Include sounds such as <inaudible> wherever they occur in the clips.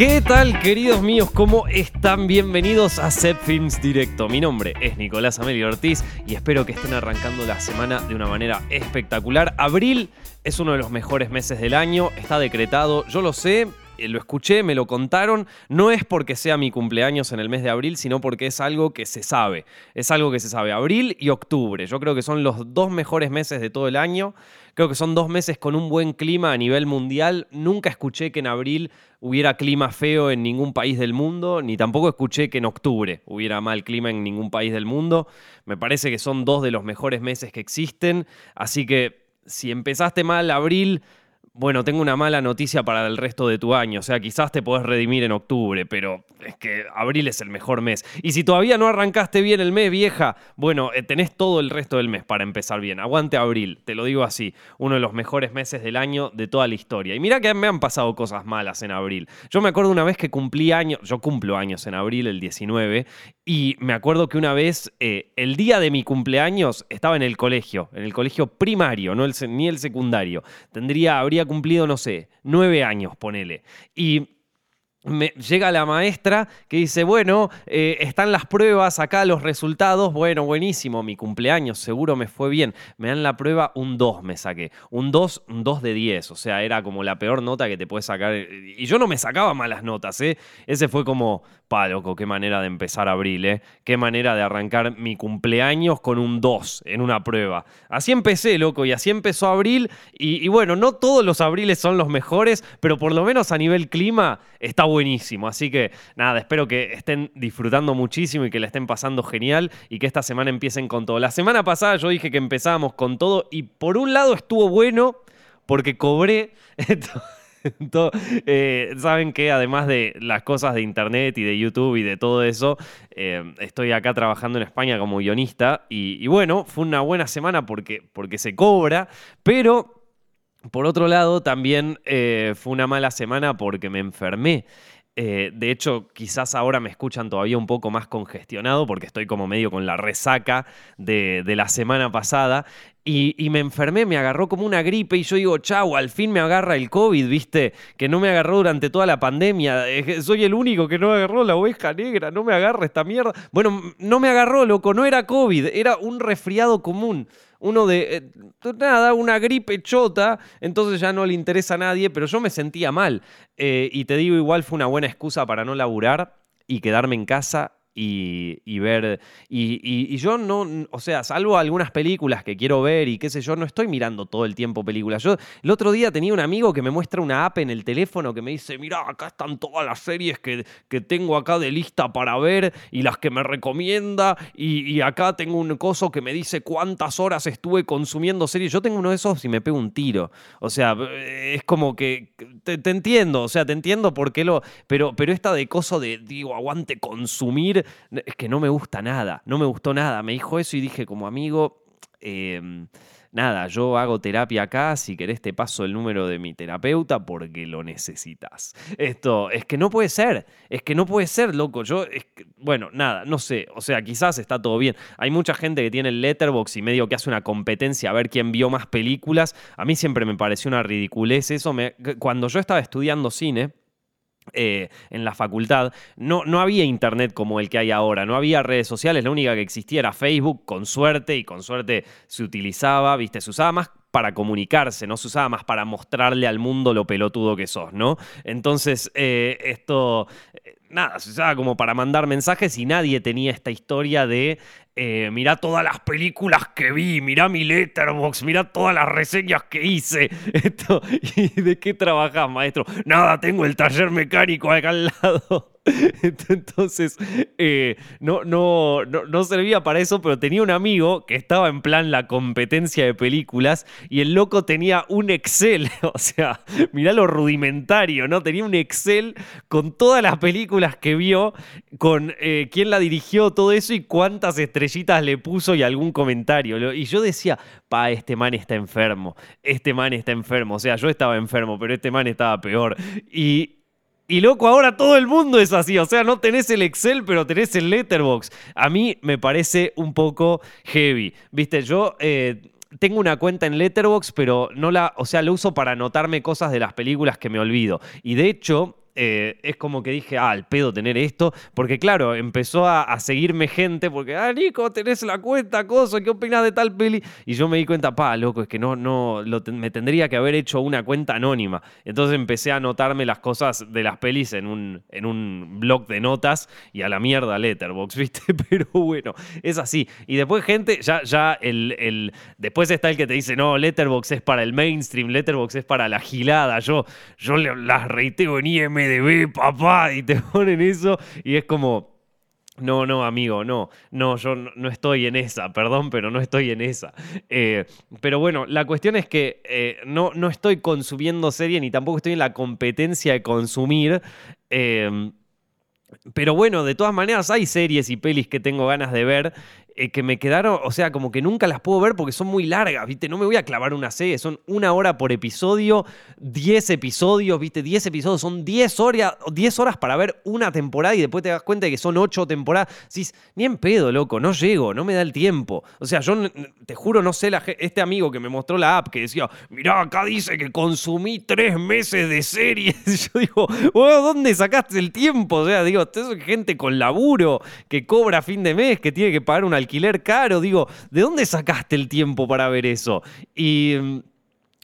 ¿Qué tal, queridos míos? ¿Cómo están? Bienvenidos a Set Films Directo. Mi nombre es Nicolás Amelio Ortiz y espero que estén arrancando la semana de una manera espectacular. Abril es uno de los mejores meses del año, está decretado, yo lo sé, eh, lo escuché, me lo contaron, no es porque sea mi cumpleaños en el mes de abril, sino porque es algo que se sabe. Es algo que se sabe. Abril y octubre. Yo creo que son los dos mejores meses de todo el año. Creo que son dos meses con un buen clima a nivel mundial. Nunca escuché que en abril hubiera clima feo en ningún país del mundo, ni tampoco escuché que en octubre hubiera mal clima en ningún país del mundo. Me parece que son dos de los mejores meses que existen. Así que si empezaste mal abril, bueno, tengo una mala noticia para el resto de tu año. O sea, quizás te podés redimir en octubre, pero es que abril es el mejor mes. Y si todavía no arrancaste bien el mes, vieja, bueno, eh, tenés todo el resto del mes para empezar bien. Aguante abril, te lo digo así. Uno de los mejores meses del año de toda la historia. Y mira que me han pasado cosas malas en abril. Yo me acuerdo una vez que cumplí años, yo cumplo años en abril, el 19, y me acuerdo que una vez, eh, el día de mi cumpleaños, estaba en el colegio, en el colegio primario, no el, ni el secundario. Tendría, habría cumplido, no sé, nueve años, ponele. Y me, llega la maestra que dice, bueno, eh, están las pruebas, acá los resultados, bueno, buenísimo, mi cumpleaños, seguro me fue bien. Me dan la prueba, un 2 me saqué, un 2, un 2 de 10, o sea, era como la peor nota que te puedes sacar. Y yo no me sacaba malas notas, ¿eh? Ese fue como, pa, loco, qué manera de empezar abril, ¿eh? Qué manera de arrancar mi cumpleaños con un 2 en una prueba. Así empecé, loco, y así empezó abril. Y, y bueno, no todos los abriles son los mejores, pero por lo menos a nivel clima está buenísimo. Así que nada, espero que estén disfrutando muchísimo y que la estén pasando genial y que esta semana empiecen con todo. La semana pasada yo dije que empezábamos con todo y por un lado estuvo bueno porque cobré... <laughs> Eh, saben que además de las cosas de internet y de YouTube y de todo eso, eh, estoy acá trabajando en España como guionista y, bueno, fue una buena semana porque, porque se cobra, pero por otro lado, también eh, fue una mala semana porque me enfermé. Eh, de hecho, quizás ahora me escuchan todavía un poco más congestionado porque estoy como medio con la resaca de, la semana pasada. Y, me enfermé, me agarró como una gripe y yo digo, chau, al fin me agarra el COVID, viste, que no me agarró durante toda la pandemia. Soy el único que no agarró la oveja negra, no me agarra esta mierda. Bueno, no me agarró, loco, no era COVID, era un resfriado común uno de, eh, nada, una gripe chota, entonces ya no le interesa a nadie, pero yo me sentía mal. Eh, y te digo, igual fue una buena excusa para no laburar y quedarme en casa y, ver. Y, yo no, o sea, salvo algunas películas que quiero ver y qué sé yo, no estoy mirando todo el tiempo películas. Yo el otro día tenía un amigo que me muestra una app en el teléfono que me dice: Mira, acá están todas las series que, que tengo acá de lista para ver y las que me recomienda. Y, acá tengo un coso que me dice cuántas horas estuve consumiendo series. Yo tengo uno de esos y me pego un tiro. O sea, es como que te, entiendo, o sea, te entiendo por qué lo. Pero, pero esta de coso de, digo, aguante consumir es que no me gusta nada, no me gustó nada. Me dijo eso y dije como amigo, em, nada, yo hago terapia acá, si querés te paso el número de mi terapeuta porque lo necesitas. Esto, es que no puede ser, es que no puede ser, loco. Yo, bueno, nada, no sé, o sea, quizás está todo bien. Hay mucha gente que tiene el letterbox y medio que hace una competencia a ver quién vio más películas. A mí siempre me pareció una ridiculez eso. Cuando yo estaba estudiando cine, eh, en la facultad, no, no había internet como el que hay ahora, no había redes sociales, la única que existía era Facebook, con suerte, y con suerte se utilizaba, viste, se usaba más para comunicarse, no se usaba más para mostrarle al mundo lo pelotudo que sos, ¿no? Entonces, eh, esto, eh, nada, se usaba como para mandar mensajes y nadie tenía esta historia de eh, mirá todas las películas que vi, mirá mi letterbox, mirá todas las reseñas que hice. <laughs> Esto, ¿Y de qué trabajas, maestro? Nada, tengo el taller mecánico acá al lado. <laughs> Entonces, eh, no, no, no, servía para eso, pero tenía un amigo que estaba en plan la competencia de películas y el loco tenía un Excel, <laughs> o sea, mirá lo rudimentario, ¿no? Tenía un Excel con todas las películas que vio, con eh, quién la dirigió, todo eso y cuántas le puso y algún comentario. Y yo decía, pa, este man está enfermo, este man está enfermo, o sea, yo estaba enfermo, pero este man estaba peor. Y, y loco, ahora todo el mundo es así. O sea, no tenés el Excel, pero tenés el Letterbox. A mí me parece un poco heavy. Viste, yo. Eh, tengo una cuenta en Letterbox, pero no la, o sea, lo uso para anotarme cosas de las películas que me olvido. Y de hecho, eh, es como que dije, ah, al pedo tener esto, porque claro, empezó a, seguirme gente, porque, ah, Nico, tenés la cuenta, cosa, ¿qué opinas de tal peli? Y yo me di cuenta, pa, loco, es que no, no, me tendría que haber hecho una cuenta anónima. Entonces empecé a anotarme las cosas de las pelis en un, en un blog de notas y a la mierda Letterbox, <laughs> ¿viste? Pero bueno, es así. Y después gente, ya, ya el, el, después está el que te dice, no, Letterbox es para el mainstream, Letterbox es para la gilada. Yo, yo las reiteo en IMDB, papá, y te <laughs> ponen eso y es como... No, no, amigo, no, no, yo no estoy en esa, perdón, pero no estoy en esa. Eh, pero bueno, la cuestión es que eh, no, no estoy consumiendo serie ni tampoco estoy en la competencia de consumir. Eh, pero bueno, de todas maneras hay series y pelis que tengo ganas de ver eh, que me quedaron, o sea, como que nunca las puedo ver porque son muy largas, ¿viste? No me voy a clavar una serie, son una hora por episodio, 10 episodios, ¿viste? 10 episodios, son 10 horas, 10 horas para ver una temporada y después te das cuenta de que son 8 temporadas. Decís, ni en pedo, loco, no llego, no me da el tiempo. O sea, yo te juro, no sé, este amigo que me mostró la app que decía, mirá, acá dice que consumí 3 meses de series. <laughs> Yo digo, ¿dónde sacaste el tiempo? O sea, digo, es gente con laburo que cobra fin de mes, que tiene que pagar una alquiler caro. Digo, ¿de dónde sacaste el tiempo para ver eso? Y.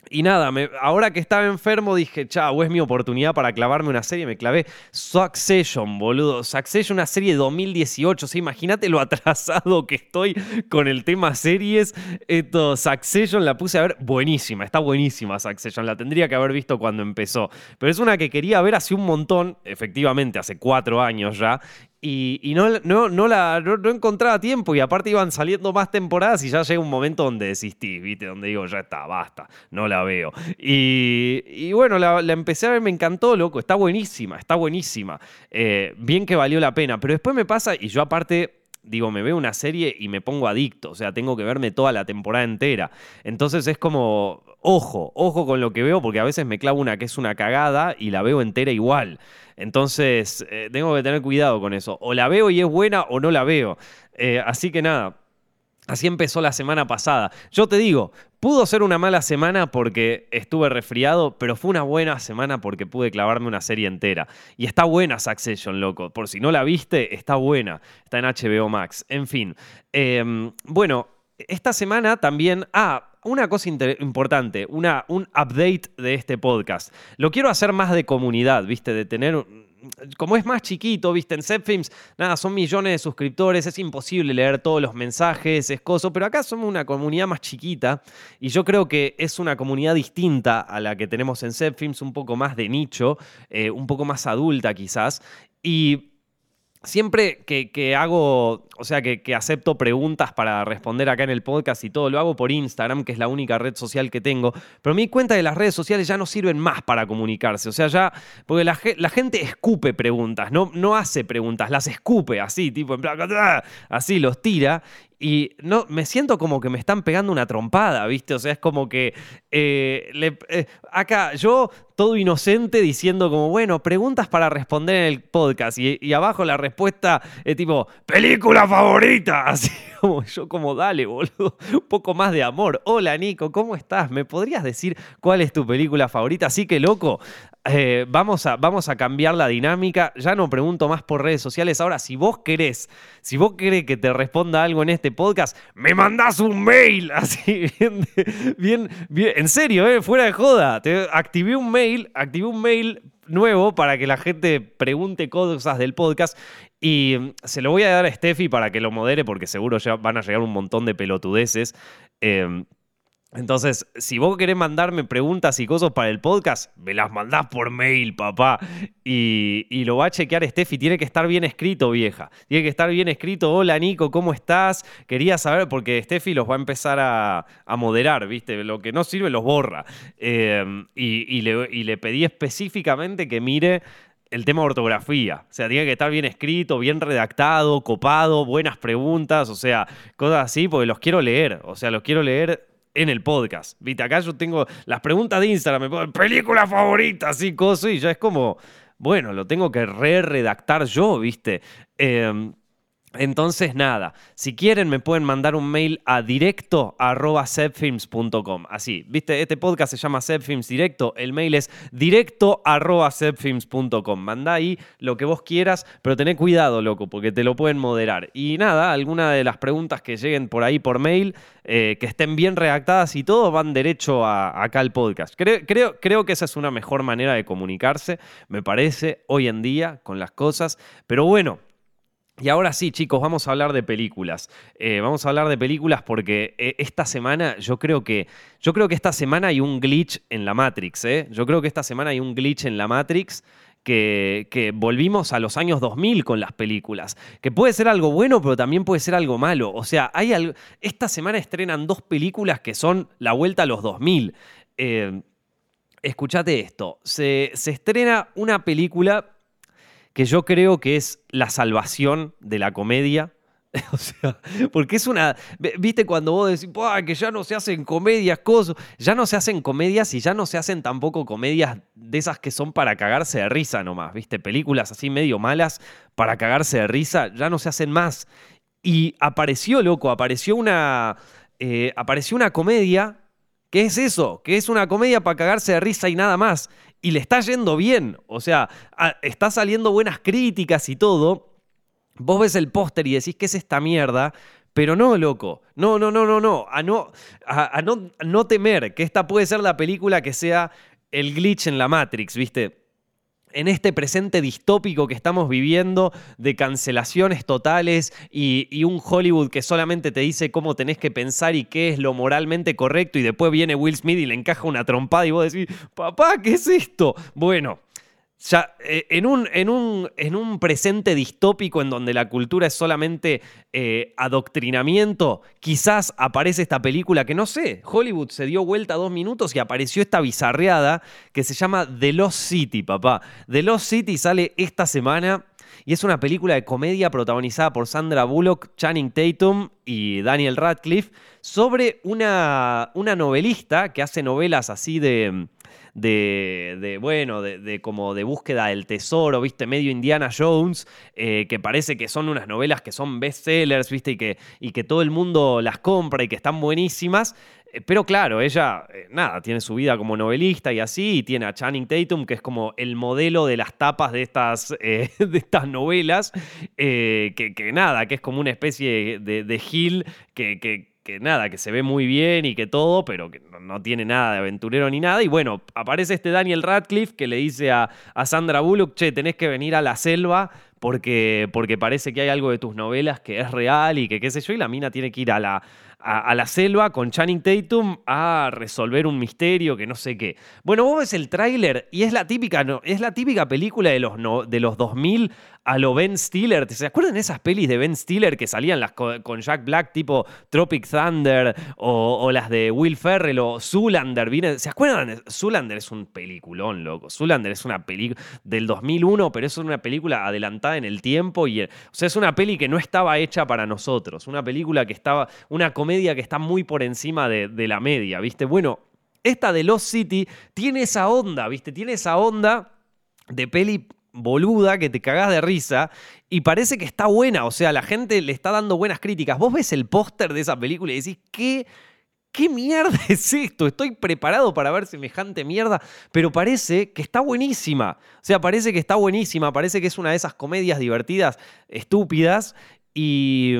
Y nada, ahora que estaba enfermo dije, chao, es mi oportunidad para clavarme una serie. Me clavé Succession, boludo. Succession, una serie de 2018. O imagínate lo <laughs> atrasado que estoy con el tema series. Esto, Succession la puse a ver. Buenísima, está buenísima Succession. La tendría que haber visto cuando empezó. Pero es una que quería ver hace un montón, efectivamente, hace cuatro años ya. Y, no, no, no, la, no, encontraba tiempo y aparte iban saliendo más temporadas y ya llega un momento donde desistí, ¿viste? Donde digo, ya está, basta, no la veo. Y, bueno, la, empecé a ver, me encantó, loco, está buenísima, está buenísima. Eh, bien que valió la pena, pero después me pasa y yo aparte digo, me veo una serie y me pongo adicto, o sea, tengo que verme toda la temporada entera. Entonces es como, ojo, ojo con lo que veo, porque a veces me clavo una que es una cagada y la veo entera igual. Entonces, eh, tengo que tener cuidado con eso. O la veo y es buena o no la veo. Eh, así que nada, Así empezó la semana pasada. Yo te digo, pudo ser una mala semana porque estuve resfriado, pero fue una buena semana porque pude clavarme una serie entera. Y está buena Succession, loco. Por si no la viste, está buena. Está en HBO Max. En fin. Em, bueno, esta semana también... Ah, una cosa importante, una, un update de este podcast. Lo quiero hacer más de comunidad, ¿viste? De tener como es más chiquito, viste, en Zepfilms, nada, son millones de suscriptores, es imposible leer todos los mensajes, es coso, pero acá somos una comunidad más chiquita y yo creo que es una comunidad distinta a la que tenemos en Zepfilms, un poco más de nicho, eh, un poco más adulta quizás, y siempre que, hago, o sea, que, acepto preguntas para responder acá en el podcast y todo, lo hago por Instagram, que es la única red social que tengo. Pero me di cuenta que las redes sociales ya no sirven más para comunicarse. O sea, ya, porque la, gente escupe preguntas, no, no hace preguntas, las escupe así, tipo en plan, así los tira. Y no, me siento como que me están pegando una trompada, ¿viste? O sea, es como que eh, eh, acá yo, todo inocente, diciendo como, bueno, preguntas para responder en el podcast. Y, abajo la respuesta es tipo, película favorita. <laughs> Así como yo, como, dale, boludo, un poco más de amor. Hola, Nico, ¿cómo estás? ¿Me podrías decir cuál es tu película favorita? Así que, loco, eh, vamos, a, vamos a cambiar la dinámica. Ya no pregunto más por redes sociales. Ahora, si vos querés, si vos querés que te responda algo en este podcast, me mandás un mail. <laughs> Así, bien, bien, en serio, eh, fuera de joda. Te activé un mail, activé un mail nuevo para que la gente pregunte cosas del podcast. Y mm, se lo voy a dar a Steffi para que lo modere, porque seguro ya van a llegar un montón de pelotudeces. Eh, entonces, si vos querés mandarme preguntas y cosas para el podcast, me las mandás por mail, papá. Y, lo va a chequear Steffi. Tiene que estar bien escrito, vieja. Tiene que estar bien escrito. Hola, Nico, ¿cómo estás? Quería saber, porque Steffi los va a empezar a, moderar, ¿viste? Lo que no sirve los borra. Em, y, le, y le pedí específicamente que mire el tema de ortografía. O sea, tiene que estar bien escrito, bien redactado, copado, buenas preguntas, o sea, cosas así, porque los quiero leer. O sea, los quiero leer en el podcast. Viste, acá yo tengo las preguntas de Instagram, película favorita, así, cosas, y ya es como, bueno, lo tengo que re-redactar yo, viste. Em, Entonces, nada, si quieren me pueden mandar un mail a directo Así, viste, este podcast se llama Zepfilms Directo, el mail es directo Manda ahí lo que vos quieras, pero tené cuidado, loco, porque te lo pueden moderar. Y nada, alguna de las preguntas que lleguen por ahí por mail, eh, que estén bien redactadas y todo, van derecho a, acá al podcast. Creo, creo, creo que esa es una mejor manera de comunicarse, me parece, hoy en día, con las cosas. Pero bueno. Y ahora sí, chicos, vamos a hablar de películas. Eh, vamos a hablar de películas porque eh, esta semana, yo creo que. Yo creo que esta semana hay un glitch en la Matrix, ¿eh? Yo creo que esta semana hay un glitch en la Matrix. Que, volvimos a los años 2000 con las películas. Que puede ser algo bueno, pero también puede ser algo malo. O sea, hay algo, esta semana estrenan dos películas que son la vuelta a los 2000. Eh, escuchate esto. Se, se estrena una película que yo creo que es la salvación de la comedia. <laughs> O sea, porque es una. Viste cuando vos decís, que ya no se hacen comedias, cosas. Ya no se hacen comedias y ya no se hacen tampoco comedias de esas que son para cagarse de risa nomás, ¿viste? Películas así medio malas para cagarse de risa, ya no se hacen más. Y apareció, loco, apareció una. Eh, apareció una comedia. ¿Qué es eso? Que es una comedia para cagarse de risa y nada más y le está yendo bien. O sea, está saliendo buenas críticas y todo. Vos ves el póster y decís, ¿qué es esta mierda? Pero no, loco. No, no, no, no, no. A no, a, no, no temer que esta puede ser la película que sea el glitch en la Matrix, ¿viste? En este presente distópico que estamos viviendo de cancelaciones totales y, un Hollywood que solamente te dice cómo tenés que pensar y qué es lo moralmente correcto y después viene Will Smith y le encaja una trompada y vos decís, papá, ¿qué es esto? Bueno, ya, eh, en, un, en, un, en, un, presente distópico en donde la cultura es solamente eh, adoctrinamiento, quizás aparece esta película que no sé, Hollywood se dio vuelta dos minutos y apareció esta bizarreada que se llama The Lost City, papá. The Lost City sale esta semana y es una película de comedia protagonizada por Sandra Bullock, Channing Tatum y Daniel Radcliffe sobre una, una novelista que hace novelas así de de, bueno, de, como de búsqueda del tesoro, viste, medio Indiana Jones, eh, que parece que son unas novelas que son bestsellers, viste, y que, y que todo el mundo las compra y que están buenísimas. Eh, pero claro, ella, eh, nada, tiene su vida como novelista y así, y tiene a Channing Tatum, que es como el modelo de las tapas de estas, <laughs> de estas novelas, que, nada, que es como una especie de, de Gil que, que que nada, que se ve muy bien y que todo, pero que no, tiene nada de aventurero ni nada. Y bueno, aparece este Daniel Radcliffe que le dice a, Sandra Bullock, che, tenés que venir a la selva porque, porque parece que hay algo de tus novelas que es real y que qué sé yo, y la mina tiene que ir a la, a, la selva con Channing Tatum a resolver un misterio que no sé qué. Bueno, vos ves el tráiler y es la típica, no, es la típica película de los, no, de los 2000 a lo Ben Stiller. ¿Se acuerdan esas pelis de Ben Stiller que salían las con, Jack Black tipo Tropic Thunder o, las de Will Ferrell o Zoolander? ¿Se acuerdan? Zoolander es un peliculón, loco. Zoolander es una película del 2001, pero es una película adelantada en el tiempo y, o sea, es una peli que no estaba hecha para nosotros. Una película que estaba, una comedia que está muy por encima de, de la media, ¿viste? Bueno, esta de Lost City tiene esa onda, ¿viste? Tiene esa onda de peli boluda que te cagás de risa y parece que está buena, o sea, la gente le está dando buenas críticas. Vos ves el póster de esa película y decís, ¿qué? ¿Qué mierda <laughs> es esto? Estoy preparado para ver semejante mierda, pero parece que está buenísima. O sea, parece que está buenísima, parece que es una de esas comedias divertidas, estúpidas, y,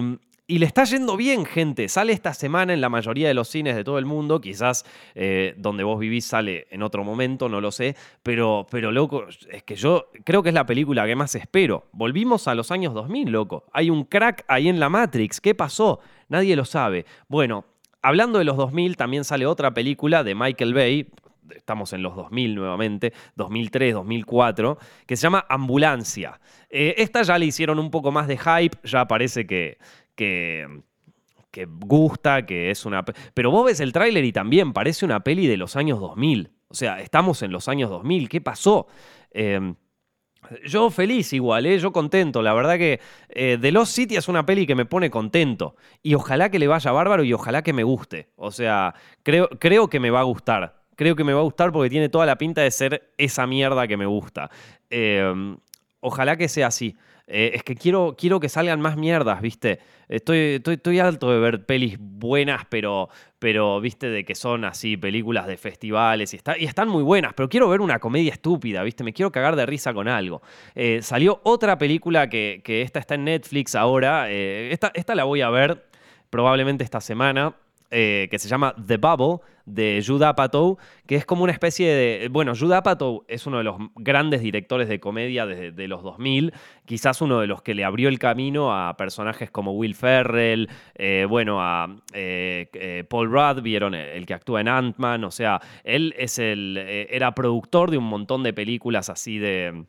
y le está yendo bien, gente. Sale esta semana en la mayoría de los cines de todo el mundo. Quizás eh, donde vos vivís sale en otro momento, no lo sé. Pero, pero, loco, es que yo creo que es la película que más espero. Volvimos a los años 2000, loco. Hay un crack ahí en la Matrix. ¿Qué pasó? Nadie lo sabe. Bueno, hablando de los 2000, también sale otra película de Michael Bay. Estamos en los 2000 nuevamente, 2003, 2004, que se llama Ambulancia. Eh, esta ya le hicieron un poco más de hype, ya parece que, que, gusta, que es una... Pero vos ves el tráiler y también parece una peli de los años 2000. O sea, estamos en los años 2000. ¿Qué pasó? Em, yo feliz igual, ¿eh? yo contento. La verdad que eh, The Lost City es una peli que me pone contento. Y ojalá que le vaya bárbaro y ojalá que me guste. O sea, creo, creo que me va a gustar. Creo que me va a gustar porque tiene toda la pinta de ser esa mierda que me gusta. Em, ojalá que sea así. Eh, es que quiero, quiero que salgan más mierdas, ¿viste? Estoy, estoy, alto de ver pelis buenas, pero, pero, ¿viste? De que son así, películas de festivales y, está, y están muy buenas, pero quiero ver una comedia estúpida, ¿viste? Me quiero cagar de risa con algo. Eh, salió otra película que, que, esta está en Netflix ahora. Eh, esta, esta la voy a ver probablemente esta semana. Eh, que se llama The Bubble de Judah Apatow, que es como una especie de... Bueno, Judah Apatow es uno de los grandes directores de comedia de, los 2000, quizás uno de los que le abrió el camino a personajes como Will Ferrell, eh, bueno, a eh, Paul Rudd, vieron el que actúa en Ant-Man, o sea, él es el, era productor de un montón de películas así de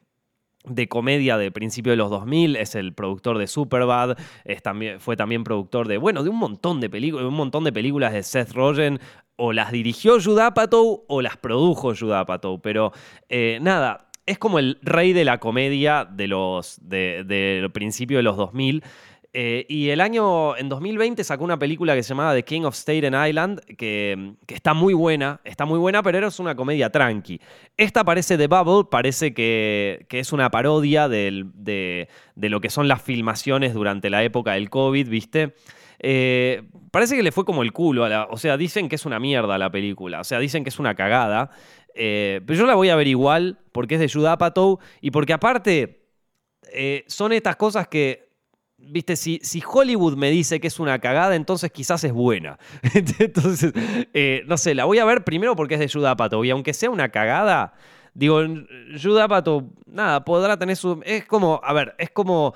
de comedia de principio de los 2000, es el productor de Superbad, es también, fue también productor de, bueno, de un montón de películas, un montón de películas de Seth Rogen, o las dirigió Judah Apatow o las produjo Judah Apatow, pero eh, nada, es como el rey de la comedia de los, de, del principio de los 2000, eh, y el año, en 2020, sacó una película que se llamaba The King of Staten Island, que, está muy buena, está muy buena, pero era una comedia tranqui. Esta parece The Bubble, parece que, que es una parodia de, de, lo que son las filmaciones durante la época del COVID, ¿viste? Eh, parece que le fue como el culo, a la, o sea, dicen que es una mierda la película, o sea, dicen que es una cagada, eh, pero yo la voy a ver igual, porque es de Judah Apatow, y porque aparte son estas cosas que viste, si, si, Hollywood me dice que es una cagada, entonces quizás es buena. <laughs> entonces, eh, no sé, la voy a ver primero porque es de Judah Pato. Y aunque sea una cagada, digo, Judah Pato, nada, podrá tener su. Es como, a ver, es como.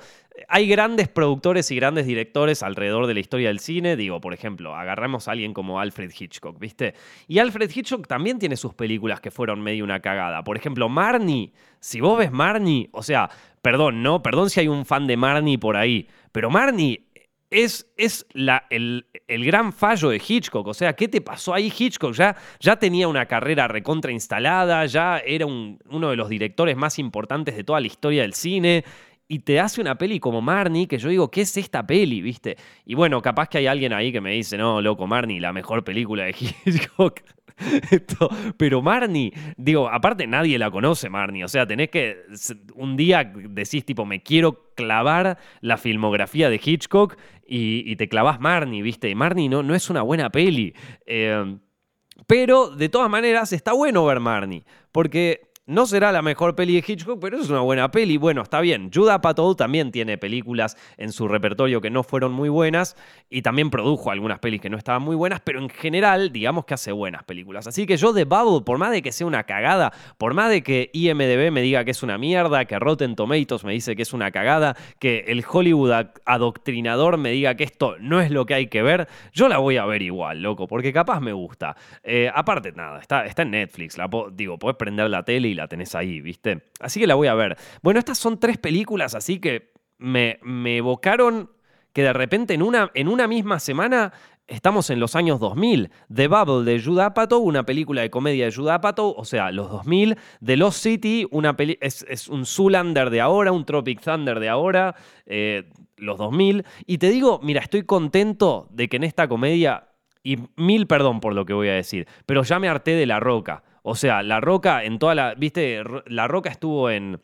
Hay grandes productores y grandes directores alrededor de la historia del cine. Digo, por ejemplo, agarramos a alguien como Alfred Hitchcock, ¿viste? Y Alfred Hitchcock también tiene sus películas que fueron medio una cagada. Por ejemplo, Marnie. Si vos ves Marnie, o sea, Perdón, ¿no? Perdón si hay un fan de Marnie por ahí. Pero Marnie es, es la, el, gran fallo de Hitchcock. O sea, ¿qué te pasó ahí? Hitchcock ya, ya tenía una carrera recontra instalada, ya era uno de los directores más importantes de toda la historia del cine. Y te hace una peli como Marnie, que yo digo, ¿qué es esta peli? ¿Viste? Y bueno, capaz que hay alguien ahí que me dice, no, loco, Marnie, la mejor película de <laughs> Hitchcock. <laughs> pero Marnie, digo, aparte nadie la conoce, Marnie. O sea, tenés que. Un día decís, tipo, me quiero clavar la filmografía de Hitchcock y, te clavas Marnie, ¿viste? Y Marnie no, no es una buena peli. Eh, pero, de todas maneras, está bueno ver Marnie. Porque no será la mejor peli de Hitchcock, pero es una buena peli. Bueno, está bien. Judah Apatow también tiene películas en su repertorio que no fueron muy buenas y también produjo algunas pelis que no estaban muy buenas, pero en general, digamos que hace buenas películas. Así que yo de Bubble, por más de que sea una cagada, por más de que IMDB me diga que es una mierda, que Rotten Tomatoes me dice que es una cagada, que el Hollywood adoctrinador me diga que esto no es lo que hay que ver, yo la voy a ver igual, loco, porque capaz me gusta. Eh, aparte, nada, está, está en Netflix, la digo, podés prender la tele y la tenés ahí, ¿viste? Así que la voy a ver. Bueno, estas son tres películas así que me, me evocaron que de repente en una, en una misma semana estamos en los años 2000. The Bubble de Judah Apatow, una película de comedia de Judah Apatow, o sea, los 2000. The Lost City, una es, es, un Zoolander de ahora, un Tropic Thunder de ahora, eh, los 2000. Y te digo, mira, estoy contento de que en esta comedia, y mil perdón por lo que voy a decir, pero ya me harté de La Roca. O sea, La Roca en toda la. ¿Viste? La Roca estuvo en.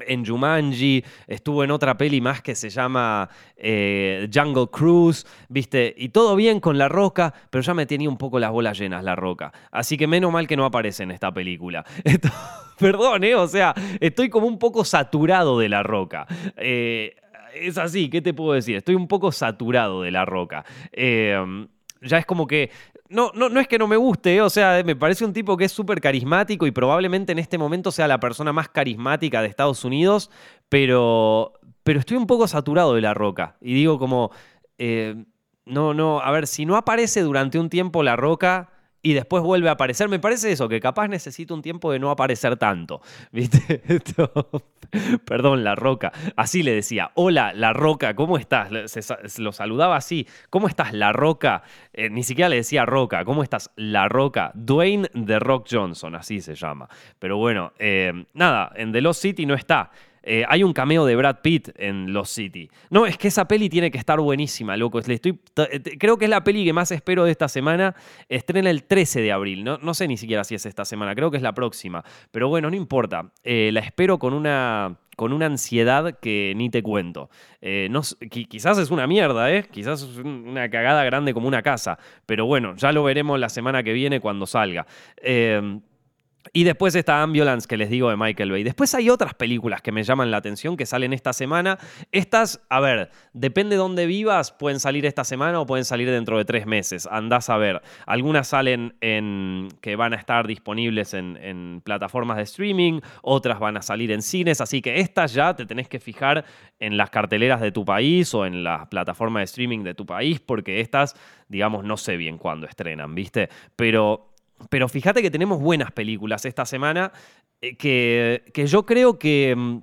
En Jumanji, estuvo en otra peli más que se llama eh, Jungle Cruise, ¿viste? Y todo bien con La Roca, pero ya me tenía un poco las bolas llenas La Roca. Así que menos mal que no aparece en esta película. <laughs> perdón, ¿eh? O sea, estoy como un poco saturado de La Roca. Eh, es así, ¿qué te puedo decir? Estoy un poco saturado de La Roca. Eh, ya es como que no, no, no es que no me guste, o sea, me parece un tipo que es súper carismático y probablemente en este momento sea la persona más carismática de Estados Unidos, pero, pero estoy un poco saturado de la roca. Y digo como, eh, no, no, a ver, si no aparece durante un tiempo la roca, y después vuelve a aparecer. Me parece eso, que capaz necesito un tiempo de no aparecer tanto. <laughs> ¿Viste? <laughs> Perdón, la roca. Así le decía, hola, la roca, ¿cómo estás? lo saludaba así, ¿cómo estás, la roca? Eh, ni siquiera le decía roca, ¿cómo estás, la roca? Dwayne The Rock Johnson, así se llama. Pero bueno, eh, nada, en The Lost City no está. Eh, hay un cameo de Brad Pitt en Los City. No, es que esa peli tiene que estar buenísima, loco. Estoy, eh, creo que es la peli que más espero de esta semana. Estrena el 13 de abril. No, no sé ni siquiera si es esta semana, creo que es la próxima. Pero bueno, no importa. Eh, la espero con una con una ansiedad que ni te cuento. No, quizás es una mierda, ¿eh? Quizás es una cagada grande como una casa. Pero bueno, ya lo veremos la semana que viene cuando salga. Eh, y después está Ambulance, que les digo de Michael Bay. Después hay otras películas que me llaman la atención que salen esta semana. Estas, a ver, depende de dónde vivas, pueden salir esta semana o pueden salir dentro de tres meses. Andás a ver. Algunas salen en. que van a estar disponibles en, en plataformas de streaming, otras van a salir en cines. Así que estas ya te tenés que fijar en las carteleras de tu país o en las plataformas de streaming de tu país, porque estas, digamos, no sé bien cuándo estrenan, ¿viste? Pero pero fíjate que tenemos buenas películas esta semana eh, que, que, yo creo que, mm,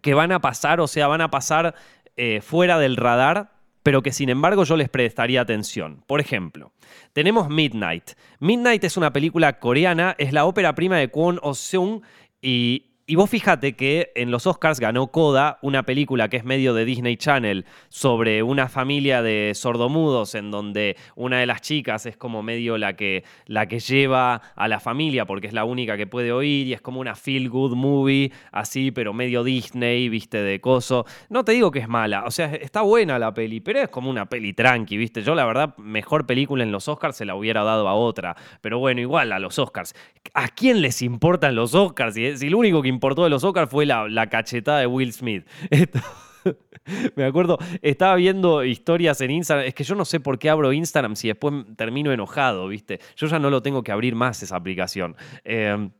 que, van a pasar, o sea, van a pasar eh, fuera del radar, pero que sin embargo yo les prestaría atención. Por ejemplo, tenemos Midnight. Midnight es una película coreana, es la ópera prima de Kwon Oh-seung y, y vos fíjate que en los Oscars ganó Coda, una película que es medio de Disney Channel, sobre una familia de sordomudos en donde una de las chicas es como medio la que, la que lleva a la familia porque es la única que puede oír y es como una feel good movie, así, pero medio Disney, viste, de coso. No te digo que es mala, o sea, está buena la peli, pero es como una peli tranqui, viste. Yo la verdad, mejor película en los Oscars se la hubiera dado a otra, pero bueno, igual a los Oscars. ¿A quién les importan los Oscars? Si, si lo único que importó de los Oscars fue la, cachetada de Will Smith. <laughs> me acuerdo, estaba viendo historias en Instagram. Es que yo no sé por qué abro Instagram si después termino enojado, ¿viste? Yo ya no lo tengo que abrir más esa aplicación. Em,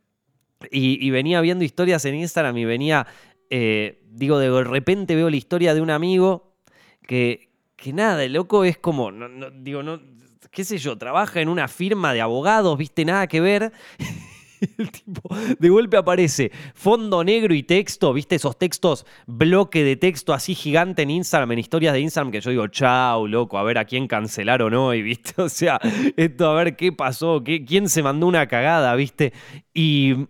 y, venía viendo historias en Instagram y venía, eh, digo, de repente veo la historia de un amigo que, que nada, el loco es como, digo, qué sé yo, trabaja en una firma de abogados, ¿viste? Nada que ver. <laughs> <laughs> el tipo de golpe aparece fondo negro y texto, ¿viste? Esos textos, bloque de texto así gigante en Instagram, en historias de Instagram, que yo digo, chau, loco, a ver a quién cancelaron hoy, ¿viste? <laughs> O sea, esto a ver qué pasó, qué, quién se mandó una cagada, ¿viste? Y,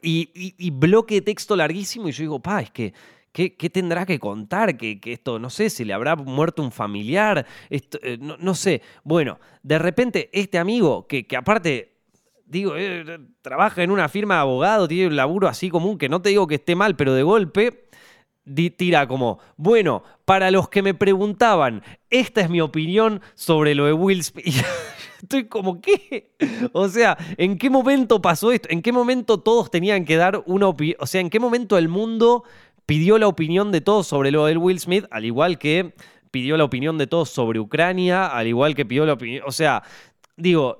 y, bloque de texto larguísimo, y yo digo, pa, es que. ¿Qué, tendrá que contar? Que, esto, no sé, se le habrá muerto un familiar, esto, eh, no, sé. Bueno, de repente este amigo, que, que aparte digo, eh, trabaja en una firma de abogado, tiene un laburo así común, que no te digo que esté mal, pero de golpe tira como, bueno, para los que me preguntaban, esta es mi opinión sobre lo de Will Smith. <laughs> Estoy como, ¿qué? O sea, ¿en qué momento pasó esto? ¿En qué momento todos tenían que dar una opinión? O sea, ¿en qué momento el mundo pidió la opinión de todos sobre lo de Will Smith, al igual que pidió la opinión de todos sobre Ucrania, al igual que pidió la opinión... O sea, digo,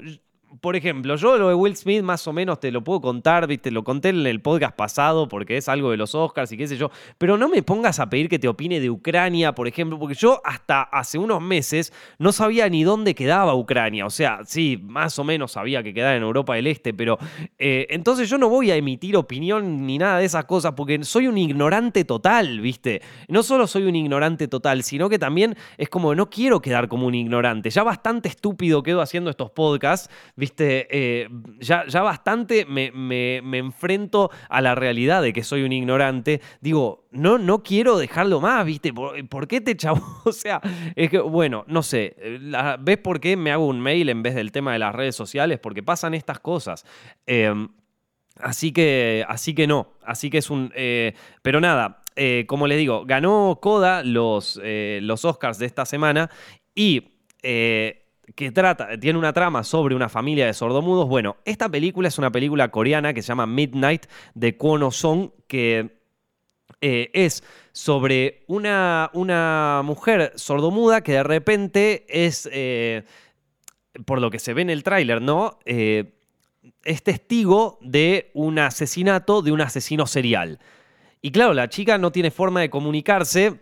por ejemplo, yo lo de Will Smith más o menos te lo puedo contar, ¿viste? Lo conté en el podcast pasado porque es algo de los Oscars y qué sé yo, pero no me pongas a pedir que te opine de Ucrania, por ejemplo, porque yo hasta hace unos meses no sabía ni dónde quedaba Ucrania, o sea, sí, más o menos sabía que quedaba en Europa del Este, pero eh, entonces yo no voy a emitir opinión ni nada de esas cosas porque soy un ignorante total, ¿viste? No solo soy un ignorante total, sino que también es como no quiero quedar como un ignorante, ya bastante estúpido quedo haciendo estos podcasts, viste, eh, ya, ya bastante me, enfrento a la realidad de que soy un ignorante. Digo, no, no quiero dejarlo más, viste, ¿por, qué te chavo? <laughs> O sea, es que, bueno, no sé, ¿ves por qué me hago un mail en vez del tema de las redes sociales? Porque pasan estas cosas. Em, así que, así que no, así que es un... Eh, pero nada, eh, como les digo, ganó Coda los, los Oscars de esta semana y que trata, tiene una trama sobre una familia de sordomudos. Bueno, esta película es una película coreana que se llama Midnight de Kwon Song, que eh, es sobre una, una, mujer sordomuda que de repente es, eh, por lo que se ve en el tráiler, ¿no? Eh, es testigo de un asesinato de un asesino serial. Y claro, la chica no tiene forma de comunicarse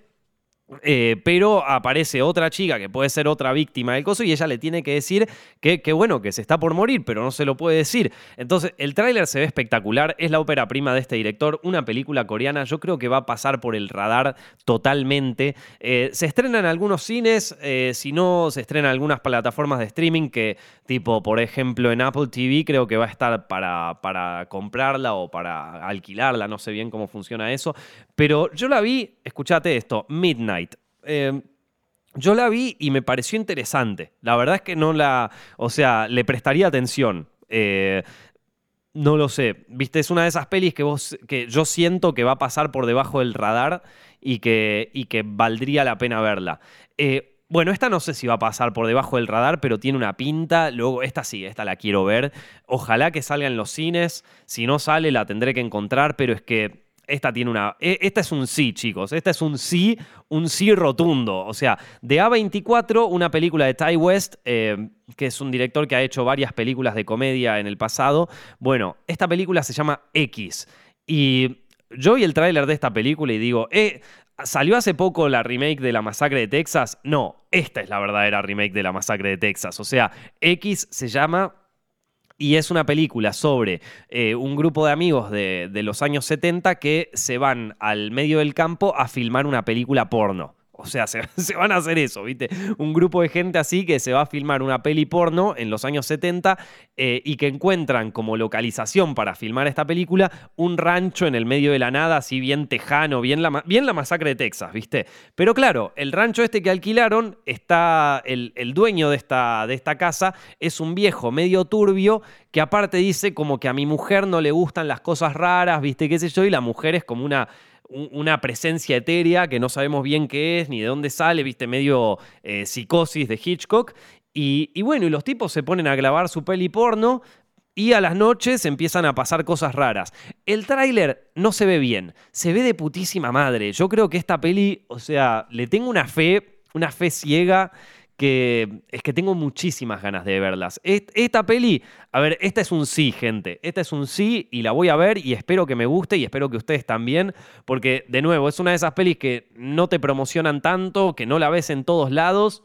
eh, pero aparece otra chica que puede ser otra víctima del coso y ella le tiene que decir que, bueno, que se está por morir, pero no se lo puede decir. Entonces, el tráiler se ve espectacular, es la ópera prima de este director, una película coreana, yo creo que va a pasar por el radar totalmente. Eh, se estrena en algunos cines, eh, si no, se estrena en algunas plataformas de streaming que, tipo, por ejemplo, en Apple TV creo que va a estar para, para comprarla o para alquilarla, no sé bien cómo funciona eso, pero yo la vi, escúchate esto, Midnight. Em, yo la vi y me pareció interesante. La verdad es que no la. O sea, le prestaría atención. Eh, No lo sé. Viste, es una de esas pelis que, vos, que yo siento que va a pasar por debajo del radar y que, y que valdría la pena verla. Eh, bueno, esta no sé si va a pasar por debajo del radar, pero tiene una pinta. Luego, esta sí, esta la quiero ver. Ojalá que salga en los cines. Si no sale, la tendré que encontrar, pero es que esta tiene una. e- Esta es un sí, chicos. Esta es un sí, un sí rotundo. O sea, de A24, una película de Ty West, eh, que es un director que ha hecho varias películas de comedia en el pasado. Bueno, esta película se llama X. Y yo vi el tráiler de esta película y digo, eh. ¿Salió hace poco la remake de La Masacre de Texas? No, esta es la verdadera remake de La Masacre de Texas. O sea, X se llama y es una película sobre eh, un grupo de amigos de, de los años 70 que se van al medio del campo a filmar una película porno. O sea, <laughs> se, van a hacer eso, ¿viste? Un grupo de gente así que se va a filmar una peli porno en los años 70 eh, y que encuentran como localización para filmar esta película un rancho en el medio de la nada, así bien tejano, bien la, bien la masacre de Texas, ¿viste? Pero claro, el rancho este que alquilaron está, el, el dueño de esta, de esta casa es un viejo medio turbio que aparte dice como que a mi mujer no le gustan las cosas raras, ¿viste? ¿Qué sé yo? Y la mujer es como una un- una presencia etérea que no sabemos bien qué es ni de dónde sale, viste, medio eh, psicosis de Hitchcock. Y, bueno, y los tipos se ponen a grabar su peli porno y a las noches empiezan a pasar cosas raras. El tráiler no se ve bien, se ve de putísima madre. Yo creo que esta peli, o sea, le tengo una fe, una fe ciega que es que tengo muchísimas ganas de verlas. Est- Esta peli, a ver, esta es un sí, gente. Esta es un sí y la voy a ver y espero que me guste y espero que ustedes también, porque de nuevo, es una de esas pelis que no te promocionan tanto, que no la ves en todos lados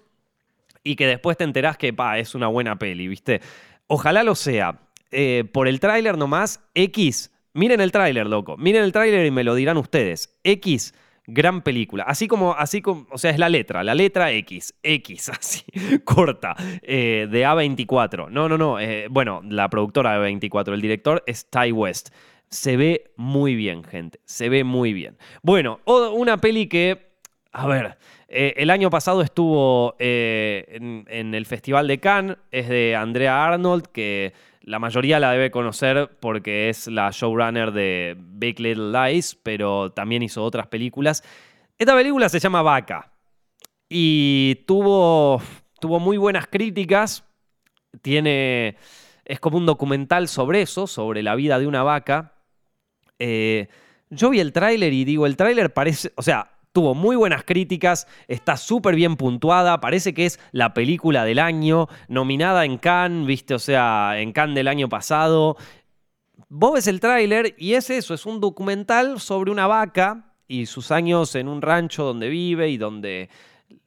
y que después te enterás que, pa, es una buena peli, ¿viste? Ojalá lo sea. Eh, por el tráiler nomás, X, miren el tráiler, loco. Miren el tráiler y me lo dirán ustedes. X, gran película. Así como, así como, o sea, es la letra, la letra X, X, <laughs> así, corta, eh, de A24. No, no, no, eh, bueno, la productora de A24, el director es Ty West. Se ve muy bien, gente, se ve muy bien. Bueno, una peli que a ver, eh, el año pasado estuvo en el Festival de Cannes, es de Andrea Arnold, que la mayoría la debe conocer porque es la showrunner de Big Little Lies, pero también hizo otras películas. Esta película se llama Vaca y tuvo, tuvo muy buenas críticas. Tiene, es como un documental sobre eso, sobre la vida de una vaca. Eh, yo vi el tráiler y digo, el tráiler parece, o sea, tuvo muy buenas críticas, está súper bien puntuada, parece que es la película del año, nominada en Cannes, viste, o sea, en Cannes del año pasado. Vos ves el tráiler y es eso, es un documental sobre una vaca y sus años en un rancho donde vive y donde,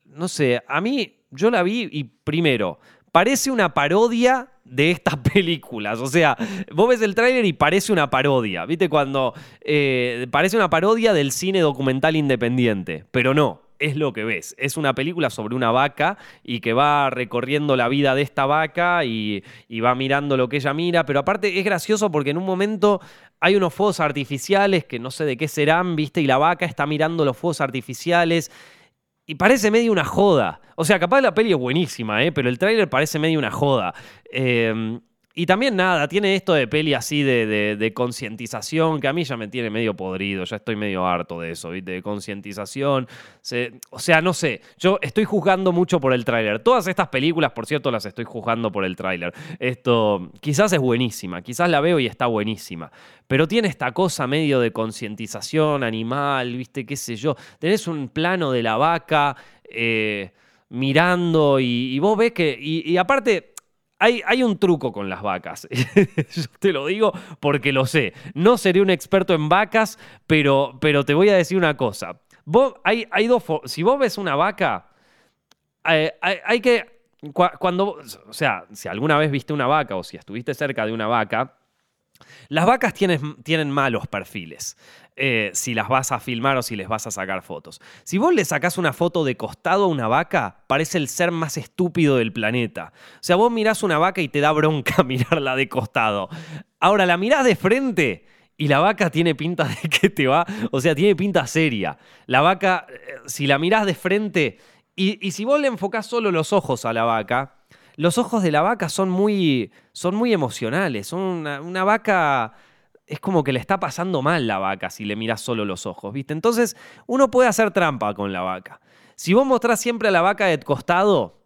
no sé, a mí yo la vi y primero, parece una parodia de estas <laughs> películas. O sea, vos ves el tráiler y parece una parodia. ¿Viste? Cuando eh, parece una parodia del cine documental independiente. Pero no, es lo que ves. Es una película sobre una vaca y que va recorriendo la vida de esta vaca y, y va mirando lo que ella mira. Pero aparte es gracioso porque en un momento hay unos fuegos artificiales que no sé de qué serán, ¿viste? Y la vaca está mirando los fuegos artificiales. Y parece medio una joda. O sea, capaz la peli es buenísima, ¿eh? pero el tráiler parece medio una joda. Eh, y también nada, tiene esto de peli así de, de- concientización, que a mí ya me tiene medio podrido, ya estoy medio harto de eso, ¿viste? De concientización. O sea, no sé, yo estoy juzgando mucho por el tráiler. Todas estas películas, por cierto, las estoy juzgando por el tráiler. Esto quizás es buenísima, quizás la veo y está buenísima. Pero tiene esta cosa medio de concientización animal, ¿viste? ¿Qué sé yo? Tenés un plano de la vaca eh, mirando y, vos ves que... y aparte... Hay, hay un truco con las vacas. <laughs> Yo te lo digo porque lo sé. No seré un experto en vacas, pero, pero te voy a decir una cosa. Si vos ves una vaca, eh, hay, hay que. cua- Cuando, o sea, si alguna vez viste una vaca o si estuviste cerca de una vaca, las vacas tienen, tienen malos perfiles. eh, si las vas a filmar o si les vas a sacar fotos. Si vos le sacás una foto de costado a una vaca, parece el ser más estúpido del planeta. O sea, vos mirás una vaca y te da bronca <laughs> mirarla de costado. Ahora, la mirás de frente y la vaca tiene pinta de que te va, o sea, tiene pinta seria. La vaca, eh, si la mirás de frente y, y si vos le enfocás solo los ojos a la vaca, los ojos de la vaca son muy, son muy emocionales. Una, una vaca es como que le está pasando mal la vaca si le miras solo los ojos, ¿viste? Entonces, uno puede hacer trampa con la vaca. Si vos mostrás siempre a la vaca de costado,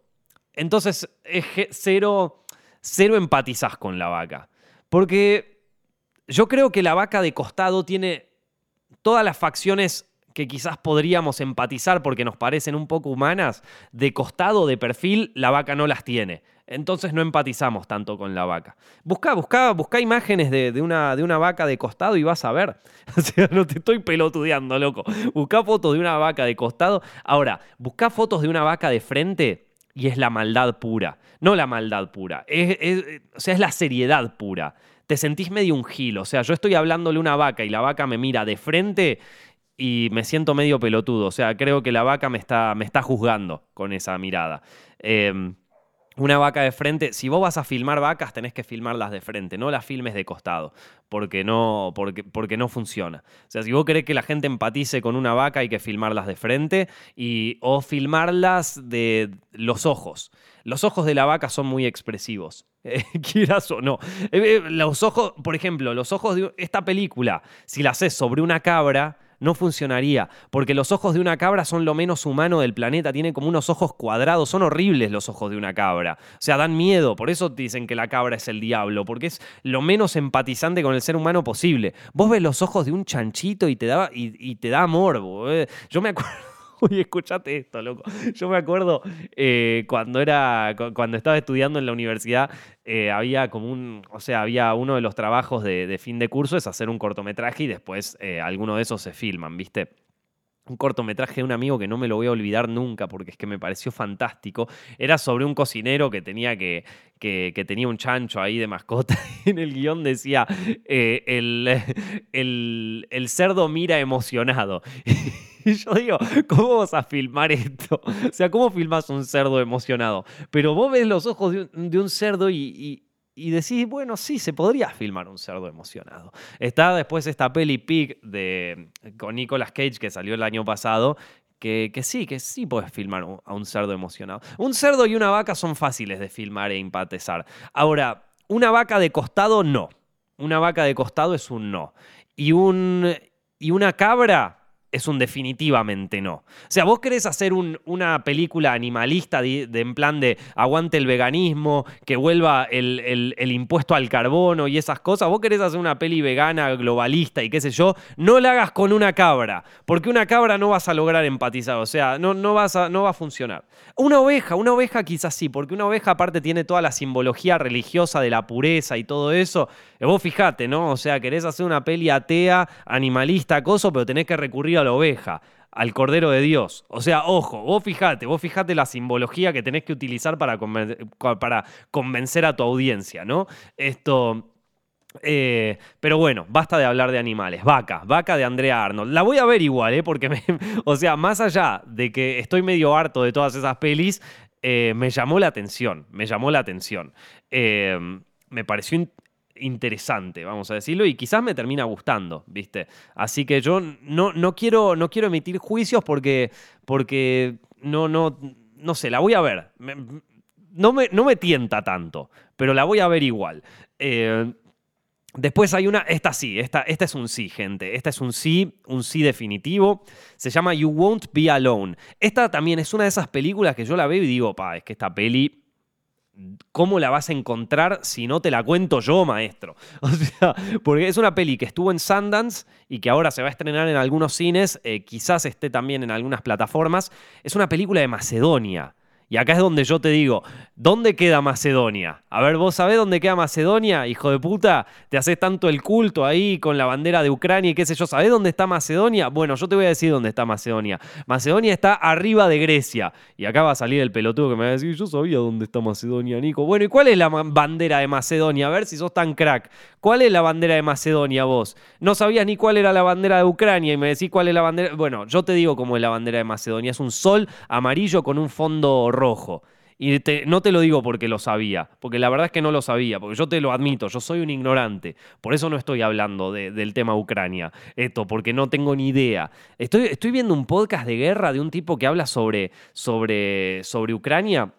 entonces es cero, cero empatizás con la vaca. Porque yo creo que la vaca de costado tiene todas las facciones que quizás podríamos empatizar porque nos parecen un poco humanas, de costado, de perfil, la vaca no las tiene. Entonces no empatizamos tanto con la vaca. Busca, busca, busca imágenes de, una, de una vaca de costado y vas a ver. <laughs> O sea, no te estoy pelotudeando, loco. Busca fotos de una vaca de costado. Ahora, busca fotos de una vaca de frente y es la maldad pura. No la maldad pura. o sea, es la seriedad pura. Te sentís medio un gil. O sea, yo estoy hablándole a una vaca y la vaca me mira de frente y me siento medio pelotudo. O sea, creo que la vaca me está, me está juzgando con esa mirada. Eh, una vaca de frente, si vos vas a filmar vacas, tenés que filmarlas de frente, no las filmes de costado, porque no, porque, porque no funciona. O sea, si vos querés que la gente empatice con una vaca, hay que filmarlas de frente y, o filmarlas de los ojos. Los ojos de la vaca son muy expresivos, <laughs> quieras o no. Eh, eh, los ojos, por ejemplo, los ojos de esta película, si la haces sobre una cabra, no funcionaría, porque los ojos de una cabra son lo menos humano del planeta, tiene como unos ojos cuadrados, son horribles los ojos de una cabra, o sea, dan miedo, por eso dicen que la cabra es el diablo, porque es lo menos empatizante con el ser humano posible. Vos ves los ojos de un chanchito y te da, y, te da morbo. Eh. Yo me acuerdo... Uy, escuchate esto, loco. Yo me acuerdo eh, cuando era. cuando estaba estudiando en la universidad, eh, había como un. O sea, había uno de los trabajos de, fin de curso es hacer un cortometraje y después eh, alguno de esos se filman, ¿viste? un cortometraje de un amigo que no me lo voy a olvidar nunca porque es que me pareció fantástico. Era sobre un cocinero que tenía que, que, tenía un chancho ahí de mascota. <laughs> en el guion decía el, el, el cerdo mira emocionado. <laughs> <laughs> Y yo digo, ¿cómo vas a filmar esto? O sea, ¿cómo filmas un cerdo emocionado? Pero vos ves los ojos de un, cerdo y, decís, bueno, sí, se podría filmar un cerdo emocionado. Está después esta peli Pig de, con Nicolas Cage que salió el año pasado, que, que, sí, que sí puedes filmar a un cerdo emocionado. Un cerdo y una vaca son fáciles de filmar e empatizar. Ahora, una vaca de costado no. Una vaca de costado es un no. Y, un, y una cabra es un definitivamente no. O sea, vos querés hacer una película animalista de, en plan de aguante el veganismo, que vuelva el, impuesto al carbono y esas cosas, vos querés hacer una peli vegana, globalista y qué sé yo, no la hagas con una cabra, porque una cabra no vas a lograr empatizar, o sea, no, no, vas a, no va a funcionar. Una oveja, una oveja quizás sí, porque una oveja aparte tiene toda la simbología religiosa de la pureza y todo eso. Eh, vos fijate, ¿no? O sea, querés hacer una peli atea, animalista, coso, pero tenés que recurrir a la oveja, al Cordero de Dios. O sea, ojo, vos fijate, vos fijate la simbología que tenés que utilizar para, para convencer a tu audiencia, ¿no? Esto... Eh, pero bueno, basta de hablar de animales. Vaca, vaca de Andrea Arnold. La voy a ver igual, ¿eh? Porque, me, <laughs> o sea, más allá de que estoy medio harto de todas esas pelis, eh, me llamó la atención, me llamó la atención. Eh, me pareció interesante, vamos a decirlo, y quizás me termina gustando, ¿viste? Así que yo no, no, quiero, no quiero emitir juicios porque, porque no, no, no sé, la voy a ver. no, me, no me tienta tanto, pero la voy a ver igual. Eh, después hay una, esta sí, esta, esta es un sí, gente. Esta es un sí, un sí definitivo. Se llama You Won't Be Alone. Esta también es una de esas películas que yo la veo y digo, pa, es que esta peli ¿Cómo la vas a encontrar si no te la cuento yo, maestro? <laughs> O sea, porque es una peli que estuvo en Sundance y que ahora se va a estrenar en algunos cines, eh, quizás esté también en algunas plataformas. Es una película de Macedonia. Y acá es donde yo te digo, ¿dónde queda Macedonia? A ver, ¿vos sabés dónde queda Macedonia, hijo de puta? Te haces tanto el culto ahí con la bandera de Ucrania y qué sé yo. ¿Sabés dónde está Macedonia? Bueno, yo te voy a decir dónde está Macedonia. Macedonia está arriba de Grecia. Y acá va a salir el pelotudo que me va a decir, yo sabía dónde está Macedonia, Nico. Bueno, ¿y cuál es la bandera de Macedonia? A ver si sos tan crack. ¿Cuál es la bandera de Macedonia vos? No sabías ni cuál era la bandera de Ucrania y me decís cuál es la bandera... Bueno, yo te digo cómo es la bandera de Macedonia. Es un sol amarillo con un fondo rojo rojo. Y no te lo digo porque lo sabía, porque la verdad es que no lo sabía, porque yo te lo admito, yo soy un ignorante. Por eso no estoy hablando del tema Ucrania, esto, porque no tengo ni idea. Estoy, estoy viendo un podcast de guerra de un tipo que habla sobre, sobre, sobre Ucrania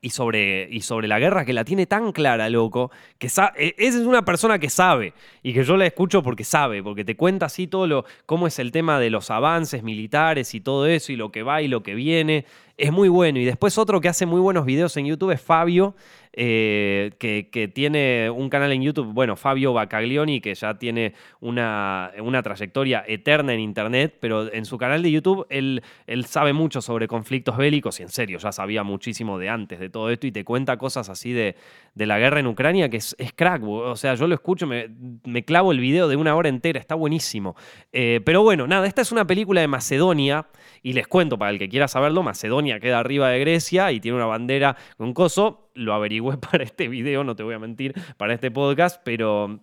y sobre, y sobre la guerra que la tiene tan clara, loco, que e, esa es una persona que sabe y que yo la escucho porque sabe, porque te cuenta así todo lo, cómo es el tema de los avances militares y todo eso y lo que va y lo que viene. Es muy bueno. Y después otro que hace muy buenos videos en YouTube es Fabio, eh, que, tiene un canal en YouTube, bueno, Fabio Bacaglioni, que ya tiene una, una, trayectoria eterna en Internet, pero en su canal de YouTube él, él sabe mucho sobre conflictos bélicos y en serio, ya sabía muchísimo de antes de todo esto y te cuenta cosas así de, de la guerra en Ucrania que es, crack, o sea, yo lo escucho, me, me, clavo el video de una hora entera, está buenísimo. Eh, pero bueno, nada, esta es una película de Macedonia y les cuento para el que quiera saberlo, Macedonia queda arriba de Grecia y tiene una bandera con coso lo averigüé <laughs> para este video, no te voy a mentir, para este podcast, pero...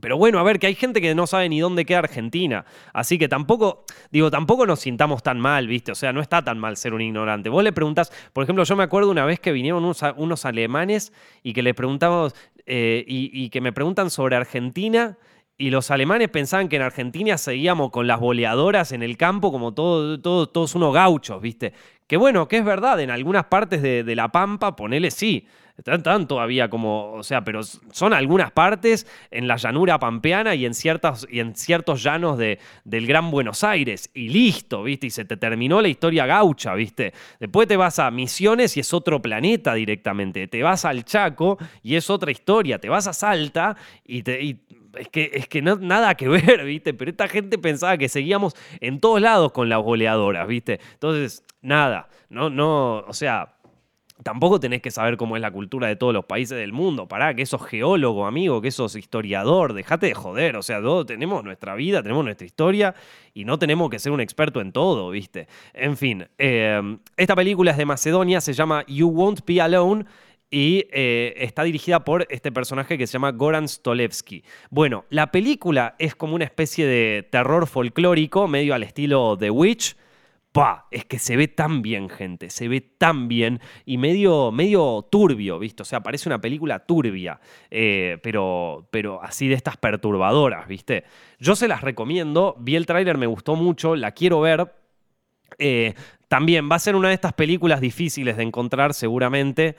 Pero bueno, a ver, que hay gente que no sabe ni dónde queda Argentina. Así que tampoco, digo, tampoco nos sintamos tan mal, ¿viste? O sea, no está tan mal ser un ignorante. Vos le preguntás, por ejemplo, yo me acuerdo una vez que vinieron unos, alemanes y que les preguntamos, eh, y, que me preguntan sobre Argentina. Y los alemanes pensaban que en Argentina seguíamos con las boleadoras en el campo como todo, todos unos gauchos, ¿viste? Que bueno, que es verdad, en algunas partes de, La Pampa, ponele sí. Están, todavía como, o sea, pero son algunas partes en la llanura pampeana y en, ciertas, y en ciertos llanos de, del Gran Buenos Aires. Y listo, ¿viste? Y se te terminó la historia gaucha, ¿viste? Después te vas a Misiones y es otro planeta directamente. Te vas al Chaco y es otra historia. Te vas a Salta y, te, es que, es que nada que <laughs> ver, ¿viste? Pero esta gente pensaba que seguíamos en todos lados con las goleadoras, ¿viste? Entonces, nada, no, no, o sea, tampoco tenés que saber cómo es la cultura de todos los países del mundo. Pará, que sos geólogo, amigo, que sos historiador, dejate de joder. O sea, todos tenemos nuestra vida, tenemos nuestra historia y no tenemos que ser un experto en todo, ¿viste? En fin, eh, esta película es de Macedonia, se llama You Won't Be Alone y eh, está dirigida por este personaje que se llama Goran Stolevsky. Bueno, la película es como una especie de terror folclórico, medio al estilo The Witch. ¡Pah! Es que se ve tan bien, gente, se ve tan bien y medio, medio turbio, ¿viste? O sea, parece una película turbia, eh, pero, pero así de estas perturbadoras, ¿viste? Yo se las recomiendo, vi el tráiler, me gustó mucho, la quiero ver. Eh, también va a ser una de estas películas difíciles de encontrar, seguramente.